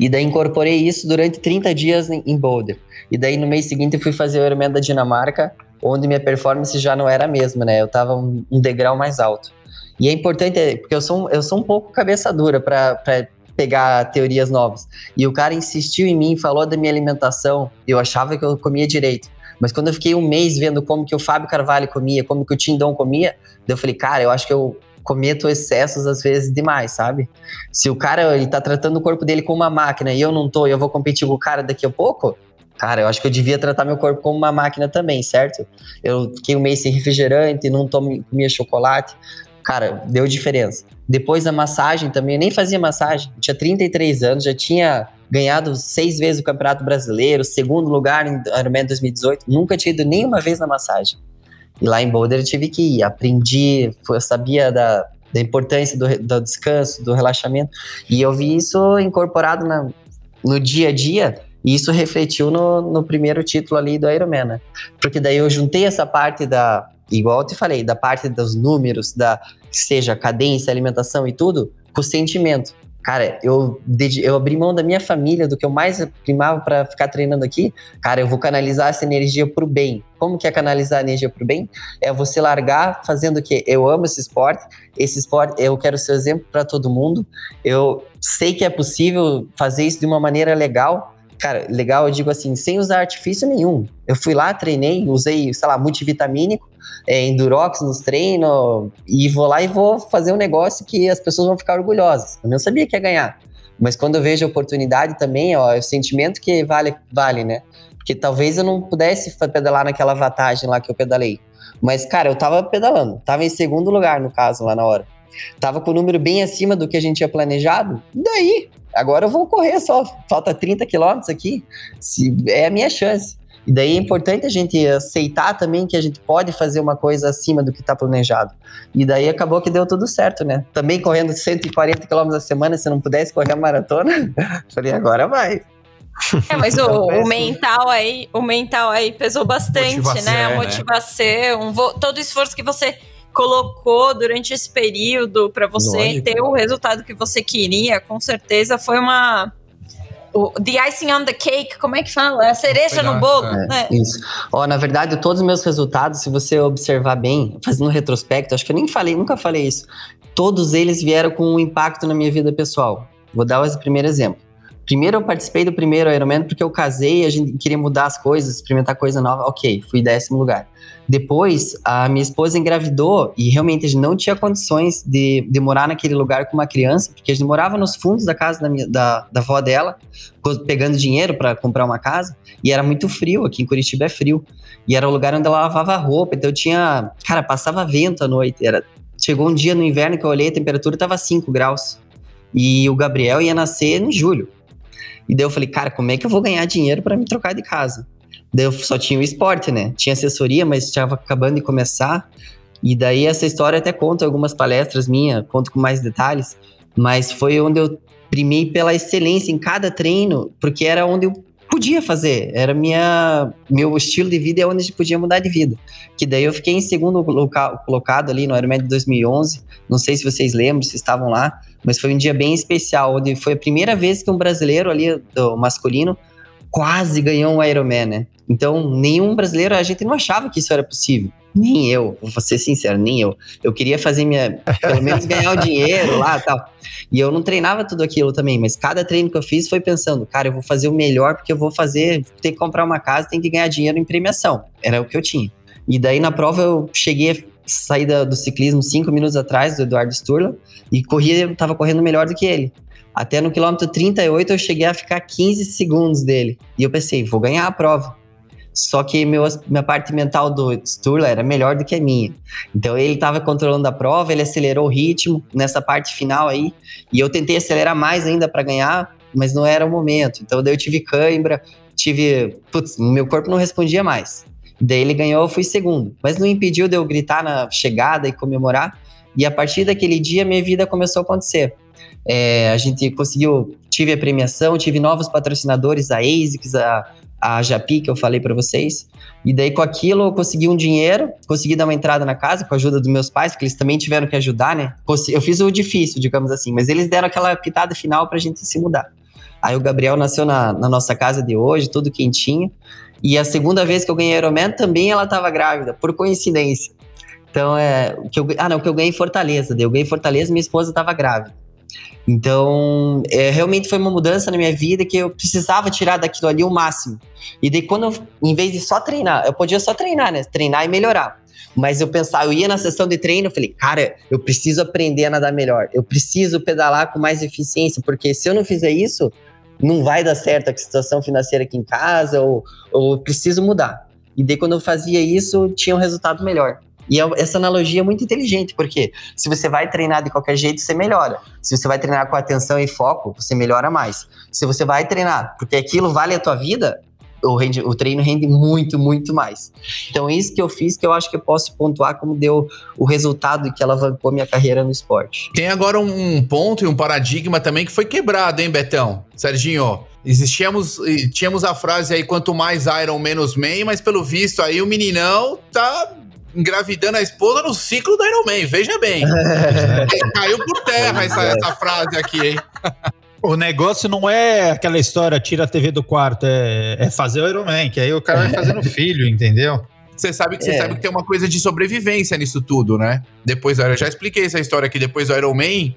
E daí incorporei isso durante 30 dias em Boulder. E daí no mês seguinte eu fui fazer o Ironman da Dinamarca, onde minha performance já não era a mesma, né? Eu tava um, um degrau mais alto. E é importante, porque eu sou, eu sou um pouco cabeça dura para pegar teorias novas. E o cara insistiu em mim, falou da minha alimentação, eu achava que eu comia direito. Mas quando eu fiquei um mês vendo como que o Fábio Carvalho comia, como que o Tindon comia, eu falei, cara, eu acho que eu cometo excessos às vezes demais, sabe? Se o cara ele tá tratando o corpo dele como uma máquina e eu não tô e eu vou competir com o cara daqui a pouco, cara, eu acho que eu devia tratar meu corpo como uma máquina também, certo? Eu fiquei um mês sem refrigerante, não tomo, comia chocolate. Cara, deu diferença. Depois da massagem também, eu nem fazia massagem. Eu tinha 33 anos, já tinha ganhado seis vezes o Campeonato Brasileiro, segundo lugar em Ironman 2018. Nunca tinha ido nenhuma vez na massagem. E lá em Boulder eu tive que ir. Aprendi, eu sabia da, da importância do, do, descanso, do relaxamento. E eu vi isso incorporado na, no dia a dia. E isso refletiu no, no primeiro título ali do Ironman, né? Porque daí eu juntei essa parte da, igual eu te falei, da parte dos números, da seja cadência, alimentação e tudo, com o sentimento. Cara, eu, eu abri mão da minha família, do que eu mais primava para ficar treinando aqui. Cara, eu vou canalizar essa energia pro bem. Como que é canalizar a energia pro bem? É você largar fazendo o quê? Eu amo esse esporte. Esse esporte, eu quero ser exemplo para todo mundo. Eu sei que é possível fazer isso de uma maneira legal. Cara, legal, eu digo assim, sem usar artifício nenhum. Eu fui lá, treinei, usei, sei lá, multivitamínico, é, Endurox nos treinos e vou lá e vou fazer um negócio que as pessoas vão ficar orgulhosas. Eu não sabia que ia ganhar. Mas quando eu vejo a oportunidade também, ó, é o sentimento que vale, vale, né? Porque talvez eu não pudesse pedalar naquela vantagem lá que eu pedalei. Mas, cara, eu tava pedalando. Tava em segundo lugar, no caso, lá na hora. Tava com o número bem acima do que a gente tinha planejado. E daí? Agora eu vou correr só. Falta 30 quilômetros aqui. Se, é a minha chance. E daí é importante a gente aceitar também que a gente pode fazer uma coisa acima do que está planejado. E daí acabou que deu tudo certo, né? Também correndo 140 km a semana, se não pudesse correr a maratona, falei, agora vai. É, mas o, o, mental aí, o mental aí pesou bastante, Motivação, né? A né? motivação, né? todo o esforço que você colocou durante esse período para você Lógico. ter o resultado que você queria, com certeza foi uma o the icing on the cake, como é que fala? É a cereja no bolo, é, né? Isso. Ó, na verdade, todos os meus resultados, se você observar bem, fazendo um retrospecto, acho que eu nem falei, nunca falei isso. Todos eles vieram com um impacto na minha vida pessoal. Vou dar o primeiro exemplo. Primeiro eu participei do primeiro Ironman porque eu casei, a gente queria mudar as coisas, experimentar coisa nova. Ok, fui décimo lugar. Depois, a minha esposa engravidou e realmente a gente não tinha condições de, de morar naquele lugar com uma criança, porque a gente morava nos fundos da casa da, minha, da, da avó dela, pegando dinheiro para comprar uma casa, e era muito frio, aqui em Curitiba é frio. E era o lugar onde ela lavava roupa, então eu tinha. Cara, passava vento à noite. Era, chegou um dia no inverno que eu olhei, a temperatura estava 5 graus. E o Gabriel ia nascer em julho. E daí eu falei, cara, como é que eu vou ganhar dinheiro para me trocar de casa? Daí eu só tinha o esporte, né? Tinha assessoria, mas estava acabando de começar. E daí essa história até conto em algumas palestras minhas, conto com mais detalhes. Mas foi onde eu primei pela excelência em cada treino, porque era onde eu podia fazer. Era minha meu estilo de vida é onde gente podia mudar de vida. Que daí eu fiquei em segundo colocado ali no Ironman de 2011. Não sei se vocês lembram, se estavam lá, mas foi um dia bem especial, onde foi a primeira vez que um brasileiro ali do masculino quase ganhou um Ironman, né? Então, nenhum brasileiro, a gente não achava que isso era possível. Nem eu, vou ser sincero, nem eu. Eu queria fazer minha. Pelo menos ganhar o dinheiro lá tal. E eu não treinava tudo aquilo também, mas cada treino que eu fiz foi pensando, cara, eu vou fazer o melhor porque eu vou fazer. Tem que comprar uma casa, tem que ganhar dinheiro em premiação. Era o que eu tinha. E daí na prova eu cheguei sair do ciclismo cinco minutos atrás do Eduardo Sturla e corria, tava correndo melhor do que ele. Até no quilômetro 38 eu cheguei a ficar 15 segundos dele. E eu pensei, vou ganhar a prova. Só que meu, minha parte mental do Sturla era melhor do que a minha. Então ele estava controlando a prova, ele acelerou o ritmo nessa parte final aí. E eu tentei acelerar mais ainda para ganhar, mas não era o momento. Então daí eu tive cãibra, tive. Putz, meu corpo não respondia mais. Daí ele ganhou, eu fui segundo. Mas não impediu de eu gritar na chegada e comemorar. E a partir daquele dia, minha vida começou a acontecer. É, a gente conseguiu, tive a premiação, tive novos patrocinadores, a ASICS, a a Japi, que eu falei para vocês. E daí, com aquilo, eu consegui um dinheiro, consegui dar uma entrada na casa com a ajuda dos meus pais, porque eles também tiveram que ajudar, né? Eu fiz o difícil, digamos assim, mas eles deram aquela pitada final pra gente se mudar. Aí o Gabriel nasceu na, na nossa casa de hoje, tudo quentinho. E a segunda vez que eu ganhei Ironman, também ela estava grávida, por coincidência. Então, é. Que eu, ah, não, que eu ganhei em Fortaleza. Eu ganhei em Fortaleza minha esposa estava grávida. Então, é, realmente foi uma mudança na minha vida que eu precisava tirar daquilo ali o máximo. E daí, quando eu, em vez de só treinar, eu podia só treinar, né? Treinar e melhorar. Mas eu pensava, eu ia na sessão de treino, eu falei, cara, eu preciso aprender a nadar melhor. Eu preciso pedalar com mais eficiência, porque se eu não fizer isso, não vai dar certo a situação financeira aqui em casa, ou, ou eu preciso mudar. E daí, quando eu fazia isso, tinha um resultado melhor. E é essa analogia é muito inteligente, porque se você vai treinar de qualquer jeito, você melhora. Se você vai treinar com atenção e foco, você melhora mais. Se você vai treinar porque aquilo vale a tua vida, o, rende, o treino rende muito, muito mais. Então, isso que eu fiz, que eu acho que eu posso pontuar como deu o resultado que alavancou minha carreira no esporte. Tem agora um ponto e um paradigma também que foi quebrado, hein, Betão? Serginho, existíamos, tínhamos a frase aí, quanto mais Iron, menos Man, mas pelo visto aí o meninão tá engravidando a esposa no ciclo do Iron Man, veja bem. Caiu por terra essa, é. essa frase aqui, hein? O negócio não é aquela história, tira a TV do quarto, é, é fazer o Iron Man, que aí o cara vai fazendo filho, entendeu? Você sabe que você é. sabe que tem uma coisa de sobrevivência nisso tudo, né? Depois eu já expliquei essa história aqui depois do Iron Man,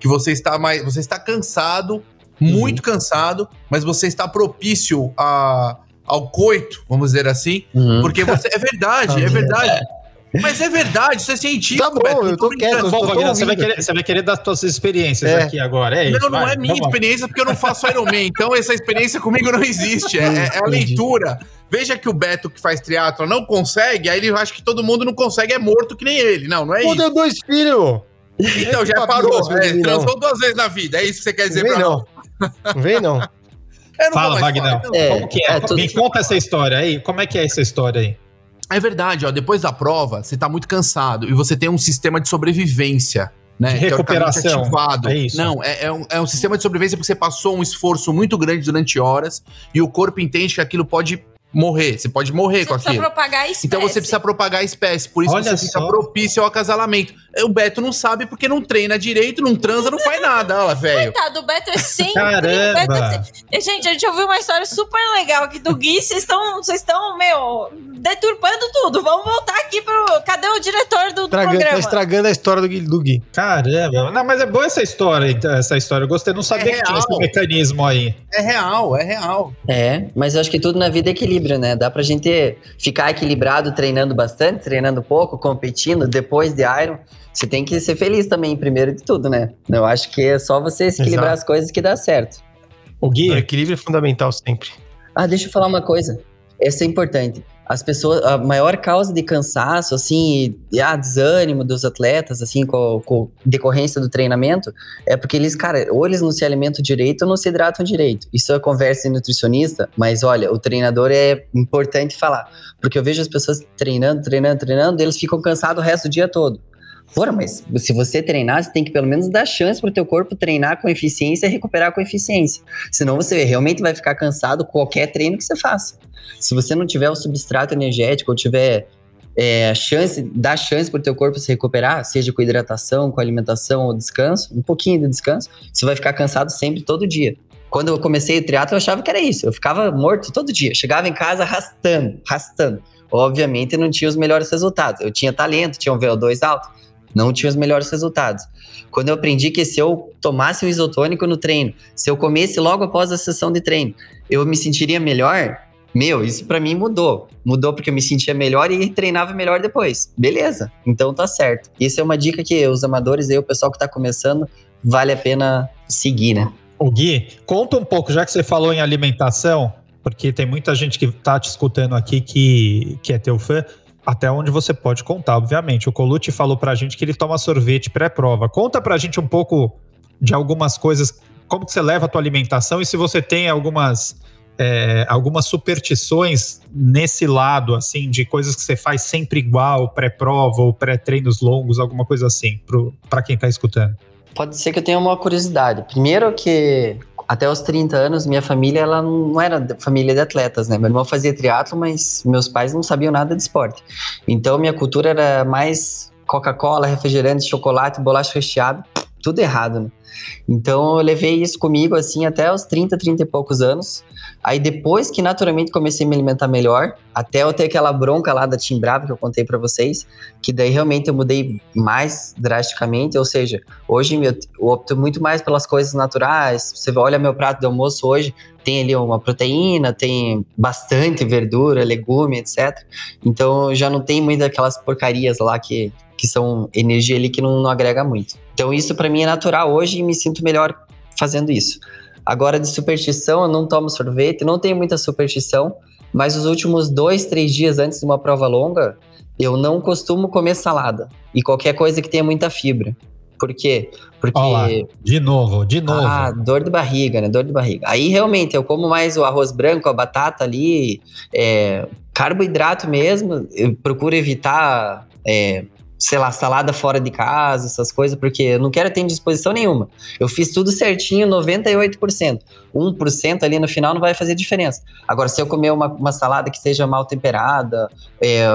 que você está mais, você está cansado, muito uhum. cansado, mas você está propício a ao coito, vamos dizer assim, uhum. porque você é verdade, é verdade. Mas é verdade, isso é científico. Tá bom, Beto, eu tô, tô quieto. Tô você, vai querer, você vai querer dar suas experiências é. aqui agora, é isso? Não, não vai, é minha tá experiência porque eu não faço Ironman, então essa experiência comigo não existe, é, é, é a leitura. Veja que o Beto que faz triatlo não consegue, aí ele acha que todo mundo não consegue, é morto que nem ele. Não, não é Pô, isso. deu dois filhos. Então, já parou, é, transou duas vezes na vida, é isso que você quer dizer não pra não. Não vem não. Fala, Wagner. É, Como que é? é Me conta essa história aí. Como é que é essa história aí? É verdade, ó. Depois da prova, você tá muito cansado e você tem um sistema de sobrevivência. Né, de recuperação. Ativado. É isso. Não, é, é, um, é um sistema de sobrevivência porque você passou um esforço muito grande durante horas e o corpo entende que aquilo pode morrer. Você pode morrer você com aquilo. Propagar a espécie. Então você precisa propagar a espécie. Por isso Olha você só. fica propício ao acasalamento. O Beto não sabe porque não treina direito, não transa, não faz nada, olha lá, velho. Coitado, o Beto é sempre. Caramba! Beto é Gente, a gente ouviu uma história super legal aqui do Gui. Vocês estão, vocês estão, meu, deturpando tudo. Vamos voltar aqui pro. Cadê o diretor do, do Estragando, tá programa? estragando a história do Gui. Do Gui. Caramba. Não, mas é boa essa história, então, essa história. Eu gostei, não sabia É que tinha esse mecanismo aí. É real, é real. É, mas eu acho que tudo na vida é equilíbrio, né? Dá pra gente ficar equilibrado treinando bastante, treinando pouco, competindo, depois de Iron. Você tem que ser feliz também, primeiro de tudo, né? Eu acho que é só você se equilibrar Exato. as coisas que dá certo. O Gui, O equilíbrio é fundamental sempre. Ah, deixa eu falar uma coisa. Essa é importante. As pessoas, a maior causa de cansaço, assim, e ah, desânimo dos atletas, assim, com, com decorrência do treinamento, é porque eles, cara, ou eles não se alimentam direito ou não se hidratam direito. Isso é conversa de nutricionista, mas olha, o treinador é importante falar. Porque eu vejo as pessoas treinando, treinando, treinando, e eles ficam cansados o resto do dia todo. Porra, mas se você treinar, você tem que pelo menos dar chance pro teu corpo treinar com eficiência e recuperar com eficiência. Senão você realmente vai ficar cansado qualquer treino que você faça. Se você não tiver o substrato energético ou tiver é, chance, dar chance pro teu corpo se recuperar, seja com hidratação, com alimentação ou descanso, um pouquinho de descanso, você vai ficar cansado sempre, todo dia. Quando eu comecei o triatlo, eu achava que era isso. Eu ficava morto todo dia. Chegava em casa arrastando, arrastando. Obviamente, não tinha os melhores resultados. Eu tinha talento, tinha um VO2 alto, não tinha os melhores resultados. Quando eu aprendi que se eu tomasse um isotônico no treino, se eu comesse logo após a sessão de treino, eu me sentiria melhor, meu, isso pra mim mudou. Mudou porque eu me sentia melhor e treinava melhor depois. Beleza, então tá certo. Isso é uma dica que os amadores aí, o pessoal que tá começando, vale a pena seguir, né? o Gui, conta um pouco, já que você falou em alimentação, porque tem muita gente que tá te escutando aqui que, que é teu fã, até onde você pode contar, obviamente. O Colucci falou pra gente que ele toma sorvete pré-prova. Conta pra gente um pouco de algumas coisas, como que você leva a tua alimentação e se você tem algumas é, algumas superstições nesse lado, assim, de coisas que você faz sempre igual, pré-prova ou pré-treinos longos, alguma coisa assim, pro, pra quem tá escutando. Pode ser que eu tenha uma curiosidade. Primeiro que até os 30 anos, minha família ela não era família de atletas, né? Meu irmão fazia triatlo, mas meus pais não sabiam nada de esporte. Então minha cultura era mais Coca-Cola, refrigerante, chocolate, bolacha recheada, tudo errado, né? Então eu levei isso comigo assim até os 30, 30 e poucos anos. Aí depois que naturalmente comecei a me alimentar melhor, até eu ter aquela bronca lá da Team Brava que eu contei pra vocês, que daí realmente eu mudei mais drasticamente, ou seja, Hoje eu opto muito mais pelas coisas naturais. Você olha meu prato de almoço hoje, tem ali uma proteína, tem bastante verdura, legume, etc. Então já não tem muito aquelas porcarias lá que, que são energia ali que não, não agrega muito. Então isso para mim é natural hoje e me sinto melhor fazendo isso. Agora de superstição, eu não tomo sorvete, não tenho muita superstição, mas os últimos dois, três dias antes de uma prova longa, eu não costumo comer salada e qualquer coisa que tenha muita fibra. Por quê? Porque. Ó lá, De novo, de novo. Ah, dor de barriga, né? Dor de barriga. Aí realmente eu como mais o arroz branco, a batata ali, é, carboidrato mesmo. Eu procuro evitar, é, sei lá, salada fora de casa, essas coisas, porque eu não quero ter indisposição nenhuma. Eu fiz tudo certinho, 98%. 1% ali no final não vai fazer diferença. Agora, se eu comer uma, uma salada que seja mal temperada, é,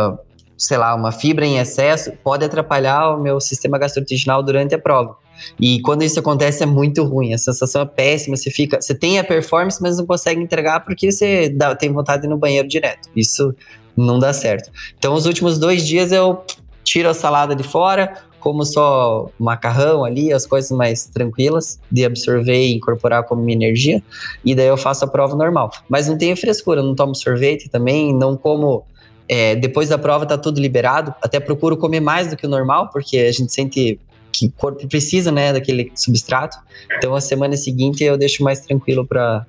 sei lá, uma fibra em excesso, pode atrapalhar o meu sistema gastrointestinal durante a prova. E quando isso acontece é muito ruim, a sensação é péssima, você fica, você tem a performance, mas não consegue entregar porque você dá- tem vontade de ir no banheiro direto. Isso não dá certo. Então, os últimos dois dias eu tiro a salada de fora, como só macarrão ali, as coisas mais tranquilas de absorver e incorporar como minha energia, e daí eu faço a prova normal. Mas não tenho frescura, não tomo sorvete também, não como é, depois da prova tá tudo liberado. Até procuro comer mais do que o normal, porque a gente sente que o corpo precisa, né, daquele substrato. Então a semana seguinte eu deixo mais tranquilo para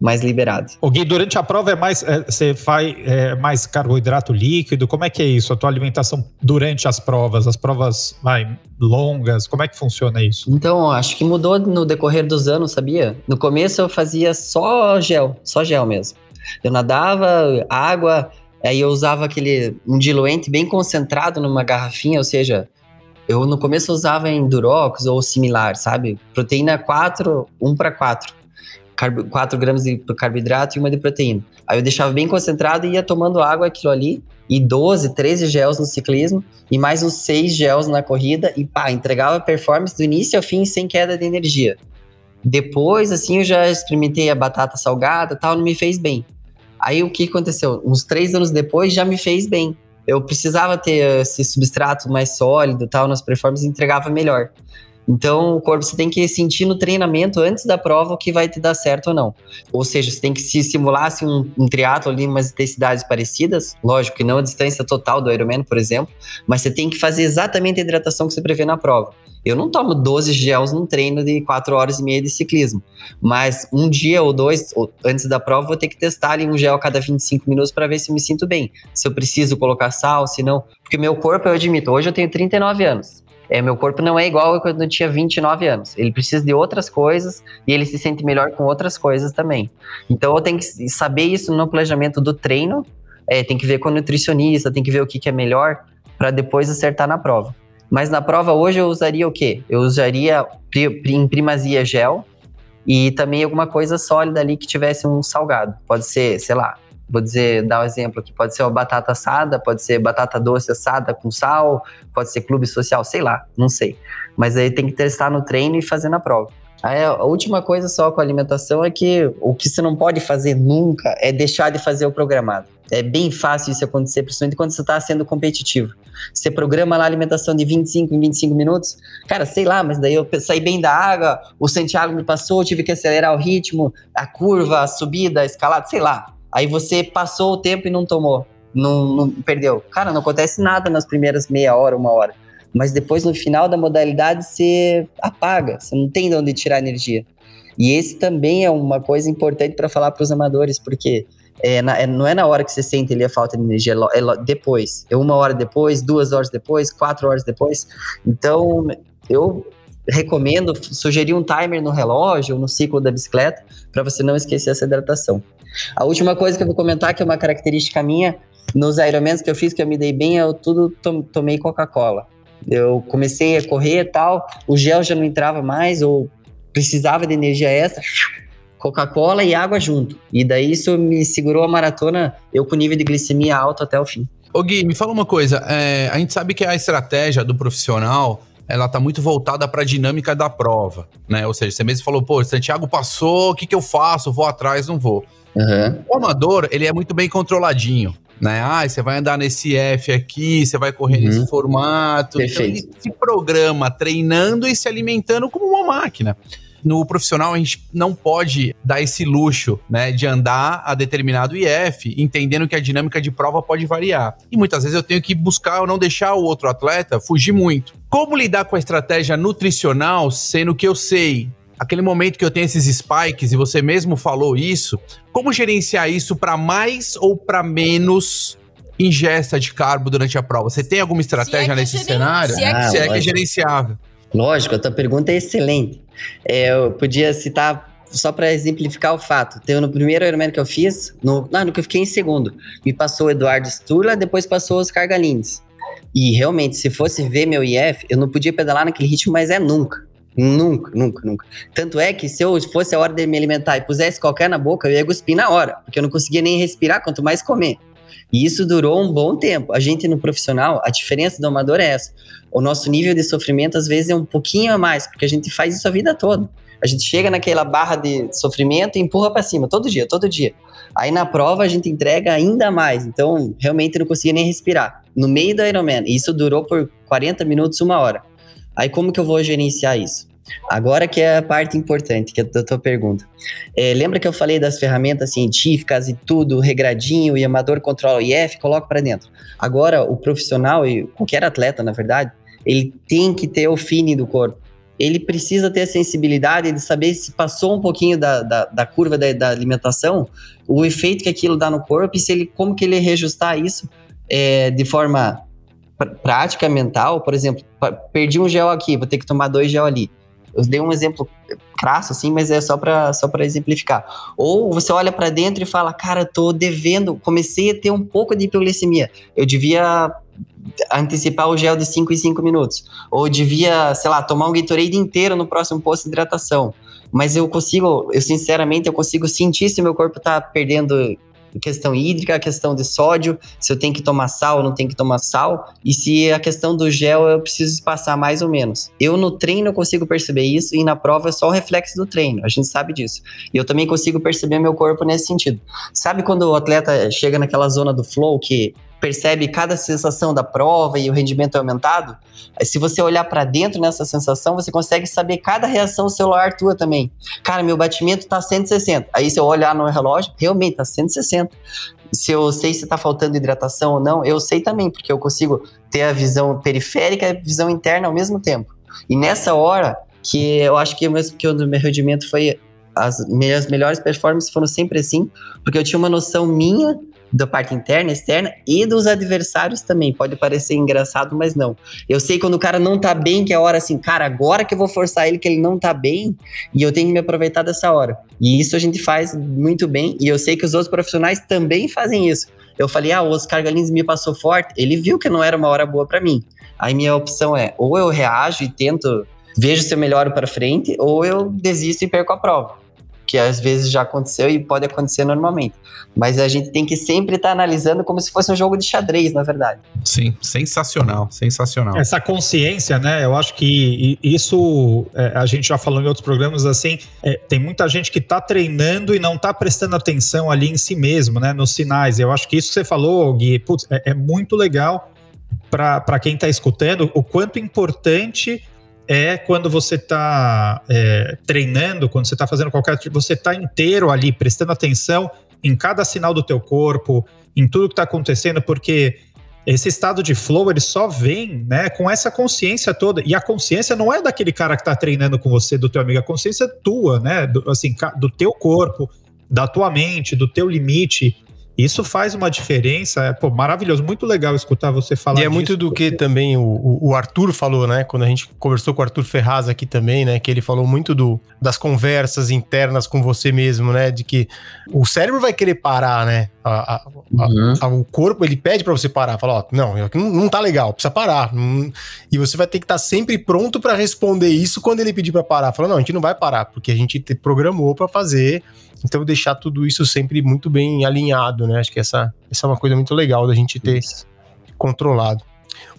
mais liberado. O Gui, durante a prova é mais. é, você faz é, mais carboidrato líquido? Como é que é isso? A tua alimentação durante as provas? As provas vai, longas? Como é que funciona isso? Então, acho que mudou no decorrer dos anos, sabia? No começo eu fazia só gel, só gel mesmo. Eu nadava, água, aí eu usava aquele um diluente bem concentrado numa garrafinha, ou seja, eu no começo usava em Durox ou similar, sabe? Proteína 4, 1 para 4. 4 gramas de carboidrato e uma de proteína. Aí eu deixava bem concentrado e ia tomando água aquilo ali, e 12, 13 gels no ciclismo, e mais uns 6 gels na corrida, e pá, entregava performance do início ao fim sem queda de energia. Depois, assim, eu já experimentei a batata salgada tal, não me fez bem. Aí o que aconteceu? Uns três anos depois já me fez bem. Eu precisava ter esse substrato mais sólido tal, nas performances entregava melhor. Então, o corpo você tem que sentir no treinamento antes da prova o que vai te dar certo ou não. Ou seja, você tem que se simular assim, um, um triatlo ali, umas intensidades parecidas. Lógico que não a distância total do Ironman, por exemplo, mas você tem que fazer exatamente a hidratação que você prevê na prova. Eu não tomo 12 gels num treino de 4 horas e meia de ciclismo, mas um dia ou dois ou antes da prova vou ter que testar ali um gel a cada 25 minutos para ver se me sinto bem. Se eu preciso colocar sal, se não. Porque meu corpo, eu admito, hoje eu tenho 39 anos. É, meu corpo não é igual quando eu tinha 29 anos. Ele precisa de outras coisas e ele se sente melhor com outras coisas também. Então eu tenho que saber isso no planejamento do treino, é, tem que ver com o nutricionista, tem que ver o que, que é melhor para depois acertar na prova. Mas na prova hoje eu usaria o quê? Eu usaria em primazia gel e também alguma coisa sólida ali que tivesse um salgado. Pode ser, sei lá, vou dizer, dar um exemplo aqui, pode ser uma batata assada, pode ser batata doce assada com sal, pode ser clube social, sei lá, não sei. Mas aí tem que testar no treino e fazer na prova. Aí a última coisa só com a alimentação é que o que você não pode fazer nunca é deixar de fazer o programado. É bem fácil isso acontecer, principalmente quando você está sendo competitivo. Você programa lá a alimentação de 25 em 25 minutos, cara, sei lá, mas daí eu saí bem da água, o Santiago me passou, eu tive que acelerar o ritmo, a curva, a subida, a escalada, sei lá. Aí você passou o tempo e não tomou, não, não perdeu. Cara, não acontece nada nas primeiras meia hora, uma hora. Mas depois, no final da modalidade, você apaga, você não tem de onde tirar energia. E esse também é uma coisa importante para falar para os amadores, porque é, na, é, não é na hora que você sente ali a falta de energia, é, é depois. É uma hora depois, duas horas depois, quatro horas depois. Então, eu recomendo sugerir um timer no relógio ou no ciclo da bicicleta para você não esquecer essa hidratação. A última coisa que eu vou comentar, que é uma característica minha, nos Ironmans que eu fiz, que eu me dei bem, eu tudo to tomei Coca-Cola. Eu comecei a correr e tal, o gel já não entrava mais, ou precisava de energia extra, Coca-Cola e água junto. E daí isso me segurou a maratona, eu com nível de glicemia alto até o fim. Ô Gui, me fala uma coisa, é, a gente sabe que a estratégia do profissional ela tá muito voltada para a dinâmica da prova, né? Ou seja, você mesmo falou, pô, Santiago passou, o que, que eu faço? Vou atrás, não vou. Uhum. O amador, ele é muito bem controladinho, né? Ah, você vai andar nesse F aqui, você vai correr uhum. nesse formato. Perfeito. Então ele se programa treinando e se alimentando como uma máquina. No profissional, a gente não pode dar esse luxo, né, de andar a determinado IF, entendendo que a dinâmica de prova pode variar. E muitas vezes eu tenho que buscar ou não deixar o outro atleta fugir muito. Como lidar com a estratégia nutricional, sendo que eu sei aquele momento que eu tenho esses spikes e você mesmo falou isso, como gerenciar isso para mais ou para menos ingesta de carbo durante a prova? Você tem alguma estratégia é nesse cenário? Se é, ah, se é que é gerenciável. Lógico, a tua pergunta é excelente. É, eu podia citar só para exemplificar o fato. Então, no primeiro Ironman que eu fiz, no, não, no que eu fiquei em segundo, me passou o Eduardo Sturla, depois passou os Cargalines. E realmente, se fosse ver meu IF, eu não podia pedalar naquele ritmo, mas é nunca. Nunca, nunca, nunca. Tanto é que se eu fosse a hora de me alimentar e pusesse qualquer na boca, eu ia cuspir na hora, porque eu não conseguia nem respirar, quanto mais comer. E isso durou um bom tempo. A gente no profissional, a diferença do amador é essa. O nosso nível de sofrimento às vezes é um pouquinho a mais, porque a gente faz isso a vida toda. A gente chega naquela barra de sofrimento e empurra para cima todo dia, todo dia. Aí na prova a gente entrega ainda mais. Então, realmente não conseguia nem respirar. No meio da Ironman, isso durou por 40 minutos, uma hora. Aí como que eu vou gerenciar isso? Agora que é a parte importante que é da tua pergunta. É, lembra que eu falei das ferramentas científicas e tudo, regradinho, e amador controla o IF, coloca para dentro. Agora, o profissional e qualquer atleta, na verdade, ele tem que ter o feeling do corpo. Ele precisa ter a sensibilidade de saber se passou um pouquinho da, da, da curva da, da, alimentação, o efeito que aquilo dá no corpo e se ele, como que ele reajustar isso é, de forma prática, mental, por exemplo, perdi um gel aqui, vou ter que tomar dois gel ali. Eu dei um exemplo crasso, assim, mas é só para só exemplificar. Ou você olha para dentro e fala, cara, tô devendo, comecei a ter um pouco de hipoglicemia. Eu devia antecipar o gel de 5 em 5 minutos. Ou devia, sei lá, tomar um Gatorade inteiro no próximo posto de hidratação. mas eu consigo, eu sinceramente, eu consigo sentir se meu corpo tá perdendo questão hídrica, a questão de sódio, se eu tenho que tomar sal ou não tenho que tomar sal, e se a questão do gel eu preciso espaçar mais ou menos. Eu no treino eu consigo perceber isso e na prova é só o reflexo do treino, a gente sabe disso. E eu também consigo perceber meu corpo nesse sentido. Sabe quando o atleta chega naquela zona do flow que percebe cada sensação da prova e o rendimento é aumentado, se você olhar para dentro nessa sensação, você consegue saber cada reação celular tua também. Cara, meu batimento tá 160. Aí se eu olhar no relógio, realmente tá 160. Se eu sei se tá faltando hidratação ou não, eu sei também, porque eu consigo ter a visão periférica e a visão interna ao mesmo tempo. E nessa hora, que eu acho que, mesmo que o meu rendimento foi as melhores performances foram sempre assim, porque eu tinha uma noção minha da parte interna, externa e dos adversários também. Pode parecer engraçado, mas não. Eu sei quando o cara não tá bem, que é a hora assim, cara, agora que eu vou forçar ele que ele não tá bem, e eu tenho que me aproveitar dessa hora. E isso a gente faz muito bem, e eu sei que os outros profissionais também fazem isso. Eu falei, ah, o Oscar Galins me passou forte, ele viu que não era uma hora boa para mim. Aí minha opção é, ou eu reajo e tento, vejo se eu melhoro para frente, ou eu desisto e perco a prova que às vezes já aconteceu e pode acontecer normalmente. Mas a gente tem que sempre estar tá analisando como se fosse um jogo de xadrez, na verdade. Sim, sensacional, sensacional. Essa consciência, né? Eu acho que isso é, a gente já falou em outros programas assim. É, tem muita gente que está treinando e não está prestando atenção ali em si mesmo, né? Nos sinais. Eu acho que isso que você falou, Gui, putz, é, é muito legal para quem está escutando o quanto importante é quando você está é, treinando, quando você está fazendo qualquer você está inteiro ali, prestando atenção em cada sinal do teu corpo, em tudo que está acontecendo, porque esse estado de flow ele só vem né, com essa consciência toda. E a consciência não é daquele cara que está treinando com você, do teu amigo, a consciência é tua, né? Do, assim, do teu corpo, da tua mente, do teu limite. Isso faz uma diferença, é pô, maravilhoso, muito legal escutar você falar. E é disso, muito do porque... que também o, o, Arthur falou, né? Quando a gente conversou com o Arthur Ferraz aqui também, né? Que ele falou muito do, das conversas internas com você mesmo, né? De que o cérebro vai querer parar, né? A, a, uhum. a, o corpo ele pede para você parar, fala, ó, não, não, não tá legal, precisa parar. Não, e você vai ter que estar tá sempre pronto para responder isso quando ele pedir para parar. Fala, não, a gente não vai parar, porque a gente te programou para fazer então, deixar tudo isso sempre muito bem alinhado, né? Acho que essa, essa é uma coisa muito legal da gente ter isso. controlado.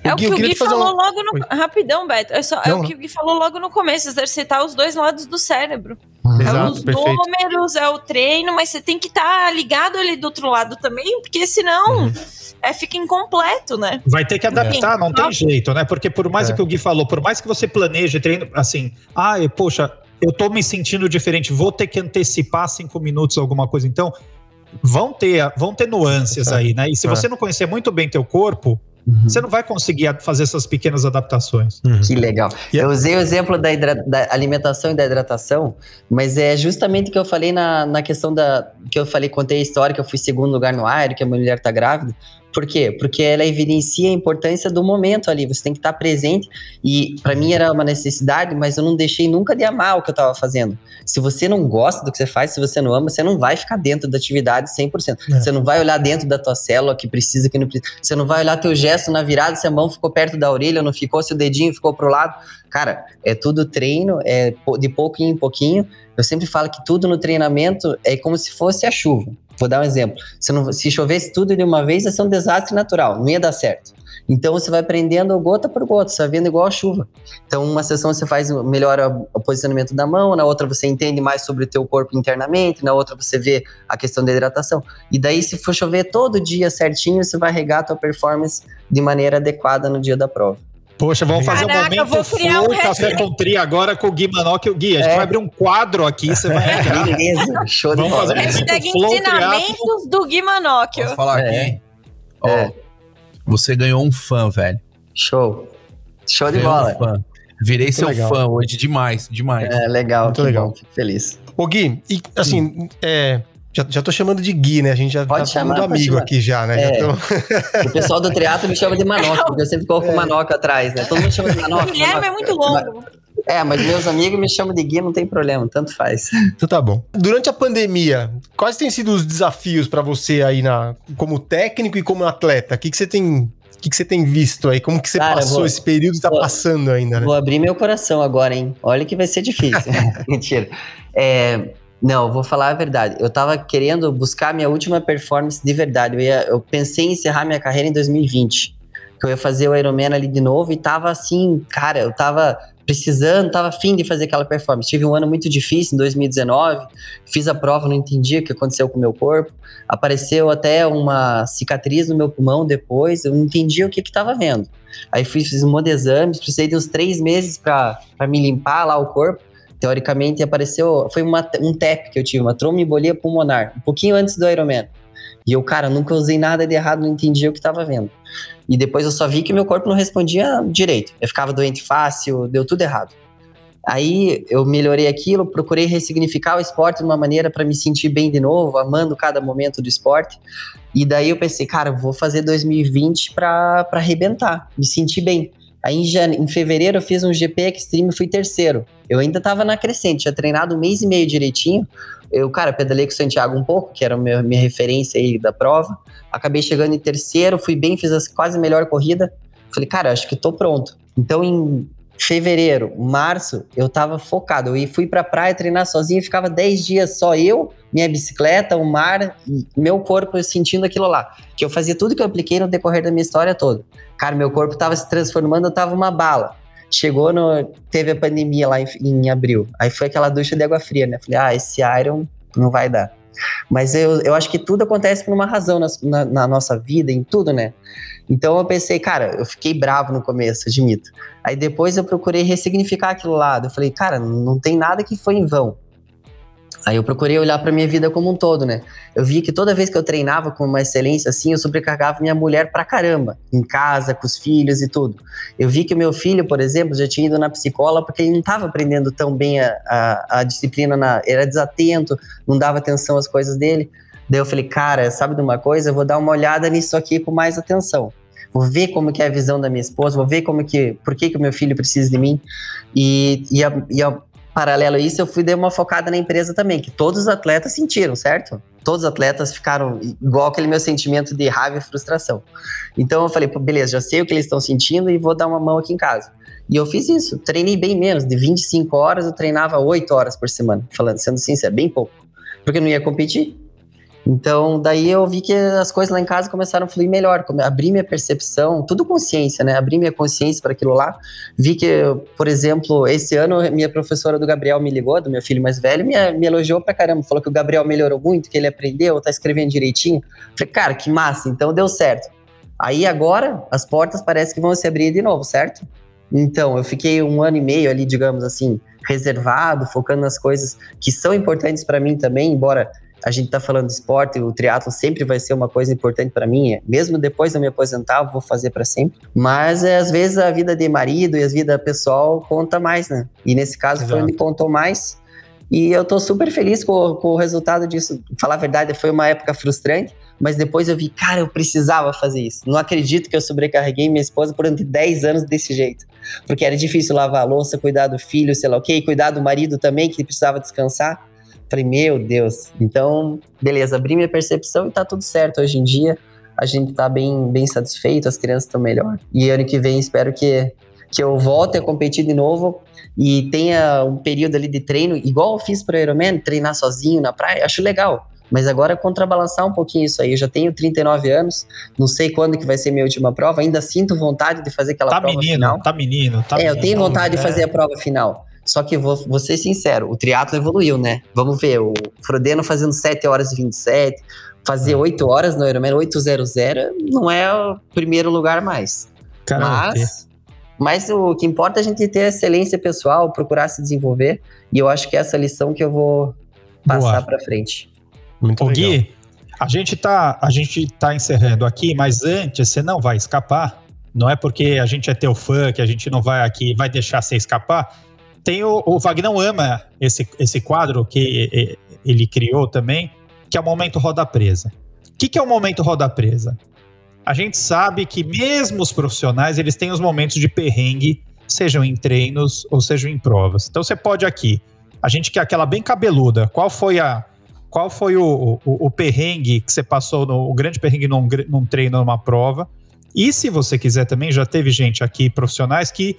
O é Gui, o que o Gui falou uma... logo no. Oi. Rapidão, Beto. É, só, é o que o Gui falou logo no começo: exercitar os dois lados do cérebro. Uhum. Exato, é os perfeito. números, é o treino, mas você tem que estar tá ligado ali do outro lado também, porque senão. Uhum. É, fica incompleto, né? Vai ter que adaptar, é. não tem jeito, né? Porque por mais é. que o Gui falou, por mais que você planeje treino, assim, ah, poxa, eu tô me sentindo diferente, vou ter que antecipar cinco minutos alguma coisa. Então, vão ter, vão ter nuances aí, né? E se é. você não conhecer muito bem teu corpo, Uhum. Você não vai conseguir fazer essas pequenas adaptações. Uhum. Que legal. Eu usei o exemplo da, da, alimentação e da hidratação, mas é justamente o que eu falei na, na questão da. que eu falei, contei a história que eu fui segundo lugar no Aero, que a mulher tá grávida. Por quê? Porque ela evidencia a importância do momento ali. Você tem que estar presente. E para mim era uma necessidade, mas eu não deixei nunca de amar o que eu estava fazendo. Se você não gosta do que você faz, se você não ama, você não vai ficar dentro da atividade 100%. É. Você não vai olhar dentro da tua célula que precisa, que não precisa. Você não vai olhar teu gesto na virada, se a mão ficou perto da orelha, não ficou, se o dedinho ficou pro lado. Cara, é tudo treino, é de pouquinho em pouquinho. Eu sempre falo que tudo no treinamento é como se fosse a chuva. Vou dar um exemplo. Se, não, se chovesse tudo de uma vez, ia ser um desastre natural, não ia dar certo. Então você vai aprendendo gota por gota, você vai vendo igual a chuva. Então, uma sessão você faz melhora o posicionamento da mão, na outra você entende mais sobre o teu corpo internamente, na outra você vê a questão da hidratação. E daí, se for chover todo dia certinho, você vai regar a tua performance de maneira adequada no dia da prova. Poxa, vamos fazer Caraca, um momento flow um café com tri agora com o Gui Manoc e o Gui. A gente é. vai abrir um quadro aqui, você vai entrar. Beleza, show vamos de bola. Hashtag ensinamentos do Gui Manoc. Posso falar é. aqui? Ó, é. você ganhou um fã, velho. Show. Show de bola. Um Virei Muito seu legal. fã hoje, demais, demais. É, legal. Muito legal. Bom, fico feliz. Ô Gui, e assim, é, já, já tô chamando de Gui, né? A gente já pode tá chamando amigo aqui já, né? É. Já tô... o pessoal do triatlo me chama de Manoca, porque eu sempre coloco é. Manoca atrás, né? Todo mundo chama de Manoca. Guilherme é muito longo. É, mas meus amigos me chamam de Gui, não tem problema, tanto faz. Então tá bom. Durante a pandemia, quais têm sido os desafios para você aí na, como técnico e como atleta? O que, que você tem O que, que você tem visto aí? Como que você Cara, passou vou- esse período e tá vou- passando ainda, né? Vou abrir meu coração agora, hein? Olha que vai ser difícil. Mentira. É, não, vou falar a verdade. Eu tava querendo buscar minha última performance de verdade. Eu, ia- eu pensei em encerrar minha carreira em 2020. Que eu ia fazer o Ironman ali de novo e tava assim, cara, eu tava precisando, tava afim de fazer aquela performance. Tive um ano muito difícil em 2019, fiz a prova, não entendi o que aconteceu com o meu corpo. Apareceu até uma cicatriz no meu pulmão depois, eu não entendi o que que tava vendo. Aí fui, fiz um monte de exames, precisei de uns três meses para me limpar lá o corpo. Teoricamente apareceu, foi uma, um TEP que eu tive, uma tromboembolia pulmonar, um pouquinho antes do Ironman. E eu, cara, nunca usei nada de errado, não entendia o que estava vendo. E depois eu só vi que meu corpo não respondia direito. Eu ficava doente fácil, deu tudo errado. Aí eu melhorei aquilo, procurei ressignificar o esporte de uma maneira para me sentir bem de novo, amando cada momento do esporte. E daí eu pensei, cara, vou fazer 2020 para arrebentar, me sentir bem. Aí em, jane... em fevereiro eu fiz um GP Extreme e fui terceiro. Eu ainda tava na crescente, tinha treinado um mês e meio direitinho. Eu, cara, pedalei com o Santiago um pouco, que era a minha, minha referência aí da prova. Acabei chegando em terceiro, fui bem, fiz as quase a melhor corrida. Falei, cara, acho que tô pronto. Então em fevereiro, março, eu tava focado. Eu fui pra praia treinar sozinho, ficava 10 dias só eu, minha bicicleta, o mar, meu corpo sentindo aquilo lá. Que eu fazia tudo que eu apliquei no decorrer da minha história toda. Cara, meu corpo tava se transformando, eu tava uma bala. Chegou no. Teve a pandemia lá em, em abril. Aí foi aquela ducha de água fria, né? Falei, ah, esse Iron não vai dar. Mas eu, eu acho que tudo acontece por uma razão na, na, na nossa vida, em tudo, né? Então eu pensei, cara, eu fiquei bravo no começo, admito. Aí depois eu procurei ressignificar aquilo lá. Eu falei, cara, não tem nada que foi em vão. Aí eu procurei olhar para minha vida como um todo, né? Eu vi que toda vez que eu treinava com uma excelência assim, eu sobrecarregava minha mulher pra caramba, em casa, com os filhos e tudo. Eu vi que meu filho, por exemplo, já tinha ido na psicóloga porque ele não estava aprendendo tão bem a, a, a disciplina, na, era desatento, não dava atenção às coisas dele. Daí eu falei, cara, sabe de uma coisa? Eu vou dar uma olhada nisso aqui com mais atenção. Vou ver como que é a visão da minha esposa, vou ver como que, por que que o meu filho precisa de mim. E, e, a, e a, paralelo a isso, eu fui dar uma focada na empresa também, que todos os atletas sentiram, certo? Todos os atletas ficaram igual aquele meu sentimento de raiva e frustração. Então eu falei, beleza, já sei o que eles estão sentindo e vou dar uma mão aqui em casa. E eu fiz isso, treinei bem menos, de 25 horas eu treinava 8 horas por semana, falando, sendo sincero, bem pouco. Porque eu não ia competir. Então, daí eu vi que as coisas lá em casa começaram a fluir melhor, abri minha percepção, tudo consciência, né? Abri minha consciência para aquilo lá. Vi que, por exemplo, esse ano minha professora do Gabriel me ligou, do meu filho mais velho, me, me elogiou pra caramba, falou que o Gabriel melhorou muito, que ele aprendeu, tá escrevendo direitinho. Falei, cara, que massa, então deu certo. Aí agora as portas parece que vão se abrir de novo, certo? Então, eu fiquei um ano e meio ali, digamos assim, reservado, focando nas coisas que são importantes para mim também, embora a gente tá falando de esporte, o triatlo sempre vai ser uma coisa importante para mim, mesmo depois de eu me aposentar, eu vou fazer para sempre. Mas é, às vezes a vida de marido e a vida pessoal conta mais, né? E nesse caso Exato. foi onde contou mais. E eu tô super feliz com, com o resultado disso. Falar a verdade, foi uma época frustrante, mas depois eu vi, cara, eu precisava fazer isso. Não acredito que eu sobrecarreguei minha esposa por 10 anos desse jeito. Porque era difícil lavar a louça, cuidar do filho, sei lá o quê, e cuidar do marido também, que precisava descansar. Falei, meu Deus. Então, beleza, abri minha percepção e tá tudo certo. Hoje em dia, a gente tá bem, bem satisfeito, as crianças estão melhor. E ano que vem, espero que, que eu volte a competir de novo e tenha um período ali de treino, igual eu fiz pro Ironman, treinar sozinho na praia, acho legal. Mas agora contrabalançar um pouquinho isso aí. Eu já tenho 39 anos, não sei quando que vai ser minha última prova, ainda sinto vontade de fazer aquela tá prova menino, final. Tá menino, tá É, menino. eu tenho vontade é. de fazer a prova final. Só que vou, vou ser sincero, o triatlo evoluiu, né? Vamos ver, o Frodeno fazendo 7 horas e 27, fazer 8 horas no Ironman 800 não é o primeiro lugar mais. Caramba, mas, mas o que importa é a gente ter excelência pessoal, procurar se desenvolver, e eu acho que é essa lição que eu vou passar para frente. Muito Ô, legal. Gui, a gente, tá, a gente tá encerrando aqui, mas antes você não vai escapar. Não é porque a gente é teu fã que a gente não vai aqui, vai deixar você escapar tem o, o Vagnão ama esse, esse quadro que ele criou também, que é o momento roda presa. O que, que é o momento roda presa? A gente sabe que mesmo os profissionais, eles têm os momentos de perrengue, sejam em treinos ou sejam em provas. Então você pode aqui, a gente quer aquela bem cabeluda, qual foi a qual foi o, o, o perrengue que você passou, no, o grande perrengue num, num treino, numa prova, E se você quiser também, já teve gente aqui, profissionais, que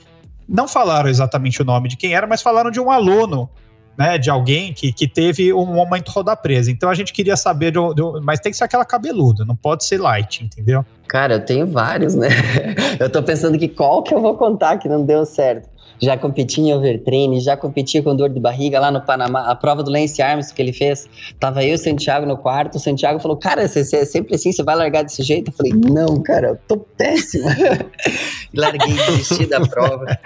não falaram exatamente o nome de quem era, mas falaram de um aluno né, de alguém que, que teve um momento rodar presa. Então a gente queria saber, do, mas tem que ser aquela cabeluda, não pode ser light, entendeu? Cara, eu tenho vários, né? Eu tô pensando que qual que eu vou contar que não deu certo já competi em overtraining, já competi com dor de barriga lá no Panamá. A prova do Lance Armstrong que ele fez, tava eu e o Santiago no quarto. O Santiago falou: Cara, você, você é sempre assim, você vai largar desse jeito? Eu falei: Não, cara, eu tô péssimo. Larguei, desisti da prova.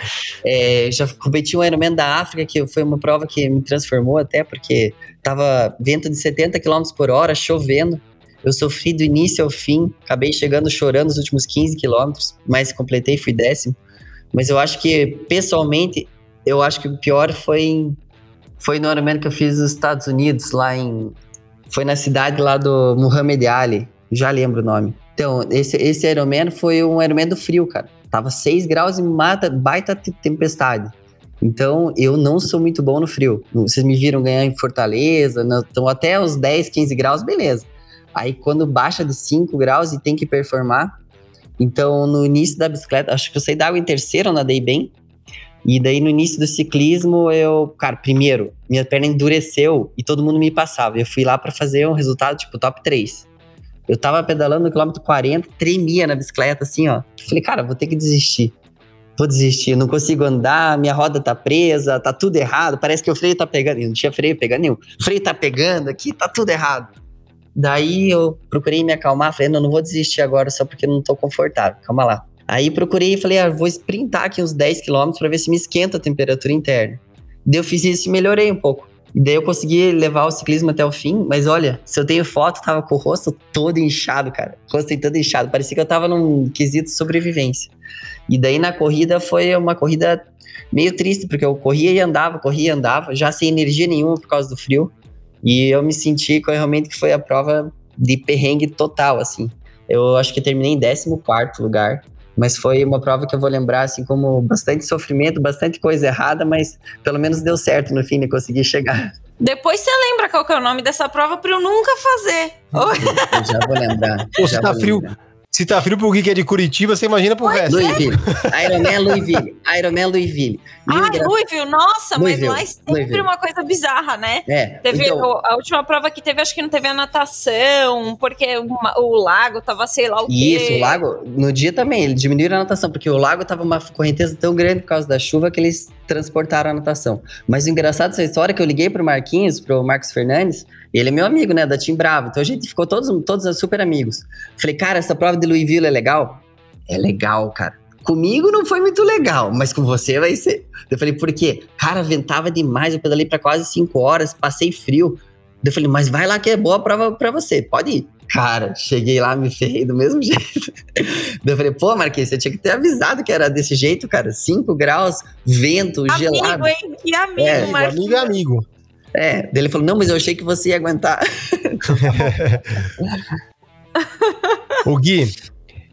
É, já competi um Ironman da África, que foi uma prova que me transformou até, porque tava vento de 70 km por hora, chovendo. Eu sofri do início ao fim, acabei chegando chorando os últimos 15 quilômetros, mas completei, fui décimo. Mas eu acho que, pessoalmente, eu acho que o pior foi, foi no Ironman que eu fiz nos Estados Unidos, lá em... Foi na cidade lá do Muhammad Ali, já lembro o nome. Então, esse, esse Ironman foi um Ironman do frio, cara. Tava 6 graus e mata, baita tempestade. Então, eu não sou muito bom no frio. Vocês me viram ganhar em Fortaleza, então até os 10, 15 graus, beleza. Aí, quando baixa de 5 graus e tem que performar, então, no início da bicicleta, acho que eu saí da água em terceiro, eu nadei bem. E daí, no início do ciclismo, eu, cara, primeiro, minha perna endureceu e todo mundo me passava. Eu fui lá para fazer um resultado, tipo, top 3. Eu tava pedalando no quilômetro 40, tremia na bicicleta, assim, ó. Falei, cara, vou ter que desistir. Vou desistir, não consigo andar, minha roda tá presa, tá tudo errado. Parece que o freio tá pegando. Não tinha freio pegando nenhum. O freio tá pegando aqui, tá tudo errado. Daí eu procurei me acalmar, falei, não, não vou desistir agora só porque não tô confortável, calma lá. Aí procurei e falei, ah, vou sprintar aqui uns 10 km para ver se me esquenta a temperatura interna. Daí eu fiz isso e melhorei um pouco. Daí eu consegui levar o ciclismo até o fim, mas olha, se eu tenho foto, tava com o rosto todo inchado, cara. O rosto todo inchado, parecia que eu tava num quesito sobrevivência. E daí na corrida foi uma corrida meio triste, porque eu corria e andava, corria e andava, já sem energia nenhuma por causa do frio. E eu me senti que realmente que foi a prova de perrengue total, assim. Eu acho que terminei em 14 lugar, mas foi uma prova que eu vou lembrar, assim, como bastante sofrimento, bastante coisa errada, mas pelo menos deu certo no fim de conseguir chegar. Depois você lembra qual que é o nome dessa prova para eu nunca fazer. Eu já vou lembrar. Pô, você tá frio. Lembrar. Se tá frio pro Gui que é de Curitiba, você imagina pro resto. Louisville. Ironman Louisville. Ironman Louisville. Ah, Louisville, nossa, Louisville. mas lá é sempre Louisville. uma coisa bizarra, né? É. Teve então, a última prova que teve, acho que não teve a natação, porque o, o lago tava, sei lá o quê. Isso, o lago, no dia também, eles diminuíram a natação, porque o lago tava uma correnteza tão grande por causa da chuva que eles transportaram a natação. Mas o engraçado dessa história é que eu liguei pro Marquinhos, pro Marcos Fernandes, ele é meu amigo, né, da Team Bravo. Então a gente ficou todos, todos super amigos. Falei, cara, essa prova de Louisville é legal? É legal, cara. Comigo não foi muito legal, mas com você vai ser. Eu falei, por quê? Cara, ventava demais, eu pedalei para quase 5 horas, passei frio. Eu falei, mas vai lá que é boa a prova pra você, pode ir. Cara, cheguei lá, me ferrei do mesmo jeito. eu falei, pô, Marquinhos, você tinha que ter avisado que era desse jeito, cara. 5 graus, vento, amigo, gelado. Hein? Que amigo, é, Marquinhos. Amigo é amigo. É, ele falou, não, mas eu achei que você ia aguentar. o Gui,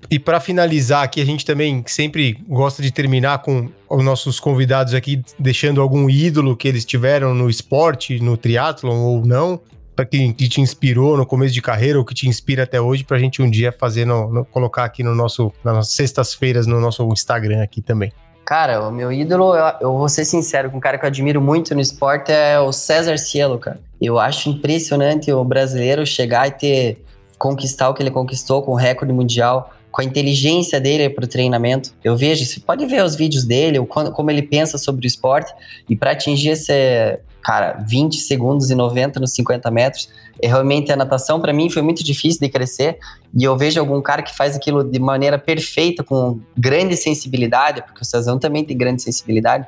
e para finalizar aqui, a gente também sempre gosta de terminar com os nossos convidados aqui, deixando algum ídolo que eles tiveram no esporte, no triatlon ou não, para que, que, te inspirou no começo de carreira ou que te inspira até hoje, para a gente um dia fazer, no, no, colocar aqui no nosso, nas sextas-feiras no nosso Instagram aqui também. Cara, o meu ídolo, eu, eu, vou ser sincero, um cara que eu admiro muito no esporte é o César Cielo, cara. Eu acho impressionante o brasileiro chegar e ter conquistar o que ele conquistou com o recorde mundial, com a inteligência dele para o treinamento. Eu vejo, você pode ver os vídeos dele, como ele pensa sobre o esporte, e para atingir esse, cara, 20 segundos e 90 nos 50 metros, realmente a natação para mim foi muito difícil de crescer e eu vejo algum cara que faz aquilo de maneira perfeita, com grande sensibilidade, porque o Cezão também tem grande sensibilidade,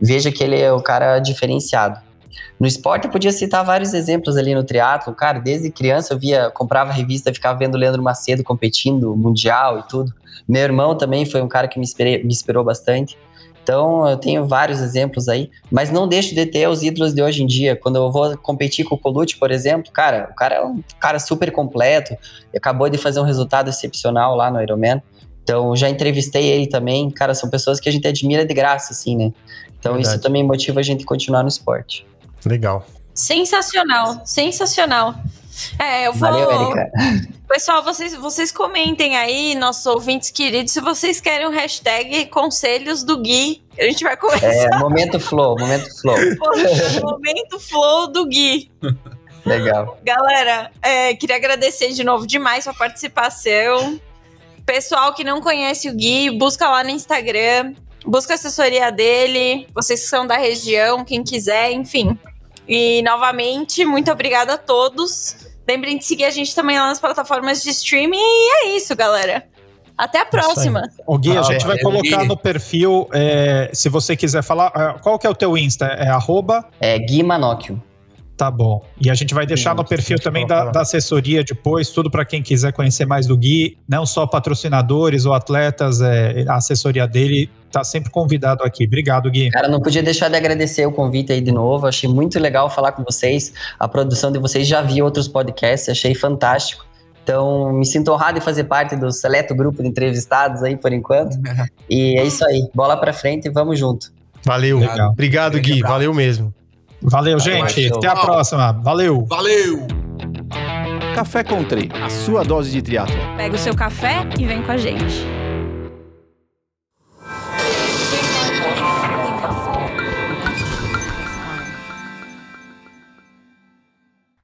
veja que ele é o cara diferenciado. No esporte eu podia citar vários exemplos ali no triatlo, cara, desde criança eu via, comprava revista, ficava vendo o Leandro Macedo competindo mundial e tudo. Meu irmão também foi um cara que me, inspirei, me inspirou bastante. Então, eu tenho vários exemplos aí, mas não deixo de ter os ídolos de hoje em dia. Quando eu vou competir com o Colucci, por exemplo, cara, o cara é um cara super completo, acabou de fazer um resultado excepcional lá no Ironman. Então, já entrevistei ele também. Cara, são pessoas que a gente admira de graça, assim, né? Então, Verdade. isso também motiva a gente a continuar no esporte. Legal. Sensacional, sensacional. É, eu vou. Valeu, Erika. Pessoal, vocês, vocês comentem aí, nossos ouvintes queridos, se vocês querem o hashtag Conselhos do Gui. A gente vai começar. É, momento flow, momento flow. o momento flow do Gui. Legal. Galera, é, queria agradecer de novo demais a participação. Pessoal que não conhece o Gui, busca lá no Instagram, busca a assessoria dele, vocês que são da região, quem quiser, enfim. E novamente, muito obrigada a todos. Lembrem de seguir a gente também lá nas plataformas de streaming. E é isso, galera. Até a próxima. O Gui, a Ah, gente vai colocar Gui. no perfil, é, se você quiser falar, é, qual que é o teu Insta? É arroba? É Gui Manóquio. Tá bom. E a gente vai deixar no perfil também da, da assessoria depois, tudo para quem quiser conhecer mais do Gui, não só patrocinadores ou atletas, é, a assessoria dele tá sempre convidado aqui. Obrigado, Gui. Cara, não podia deixar de agradecer o convite aí de novo. Achei muito legal falar com vocês. A produção de vocês já vi outros podcasts, achei fantástico. Então, me sinto honrado em fazer parte do seleto grupo de entrevistados aí por enquanto. E é isso aí. Bola pra frente e vamos junto. Valeu. Legal. Obrigado, Grande Gui. abraço. Valeu mesmo. Valeu, Valeu, gente. Até a próxima. Valeu. Valeu! Café Country, a sua dose de triatlo. Pega o seu café e vem com a gente.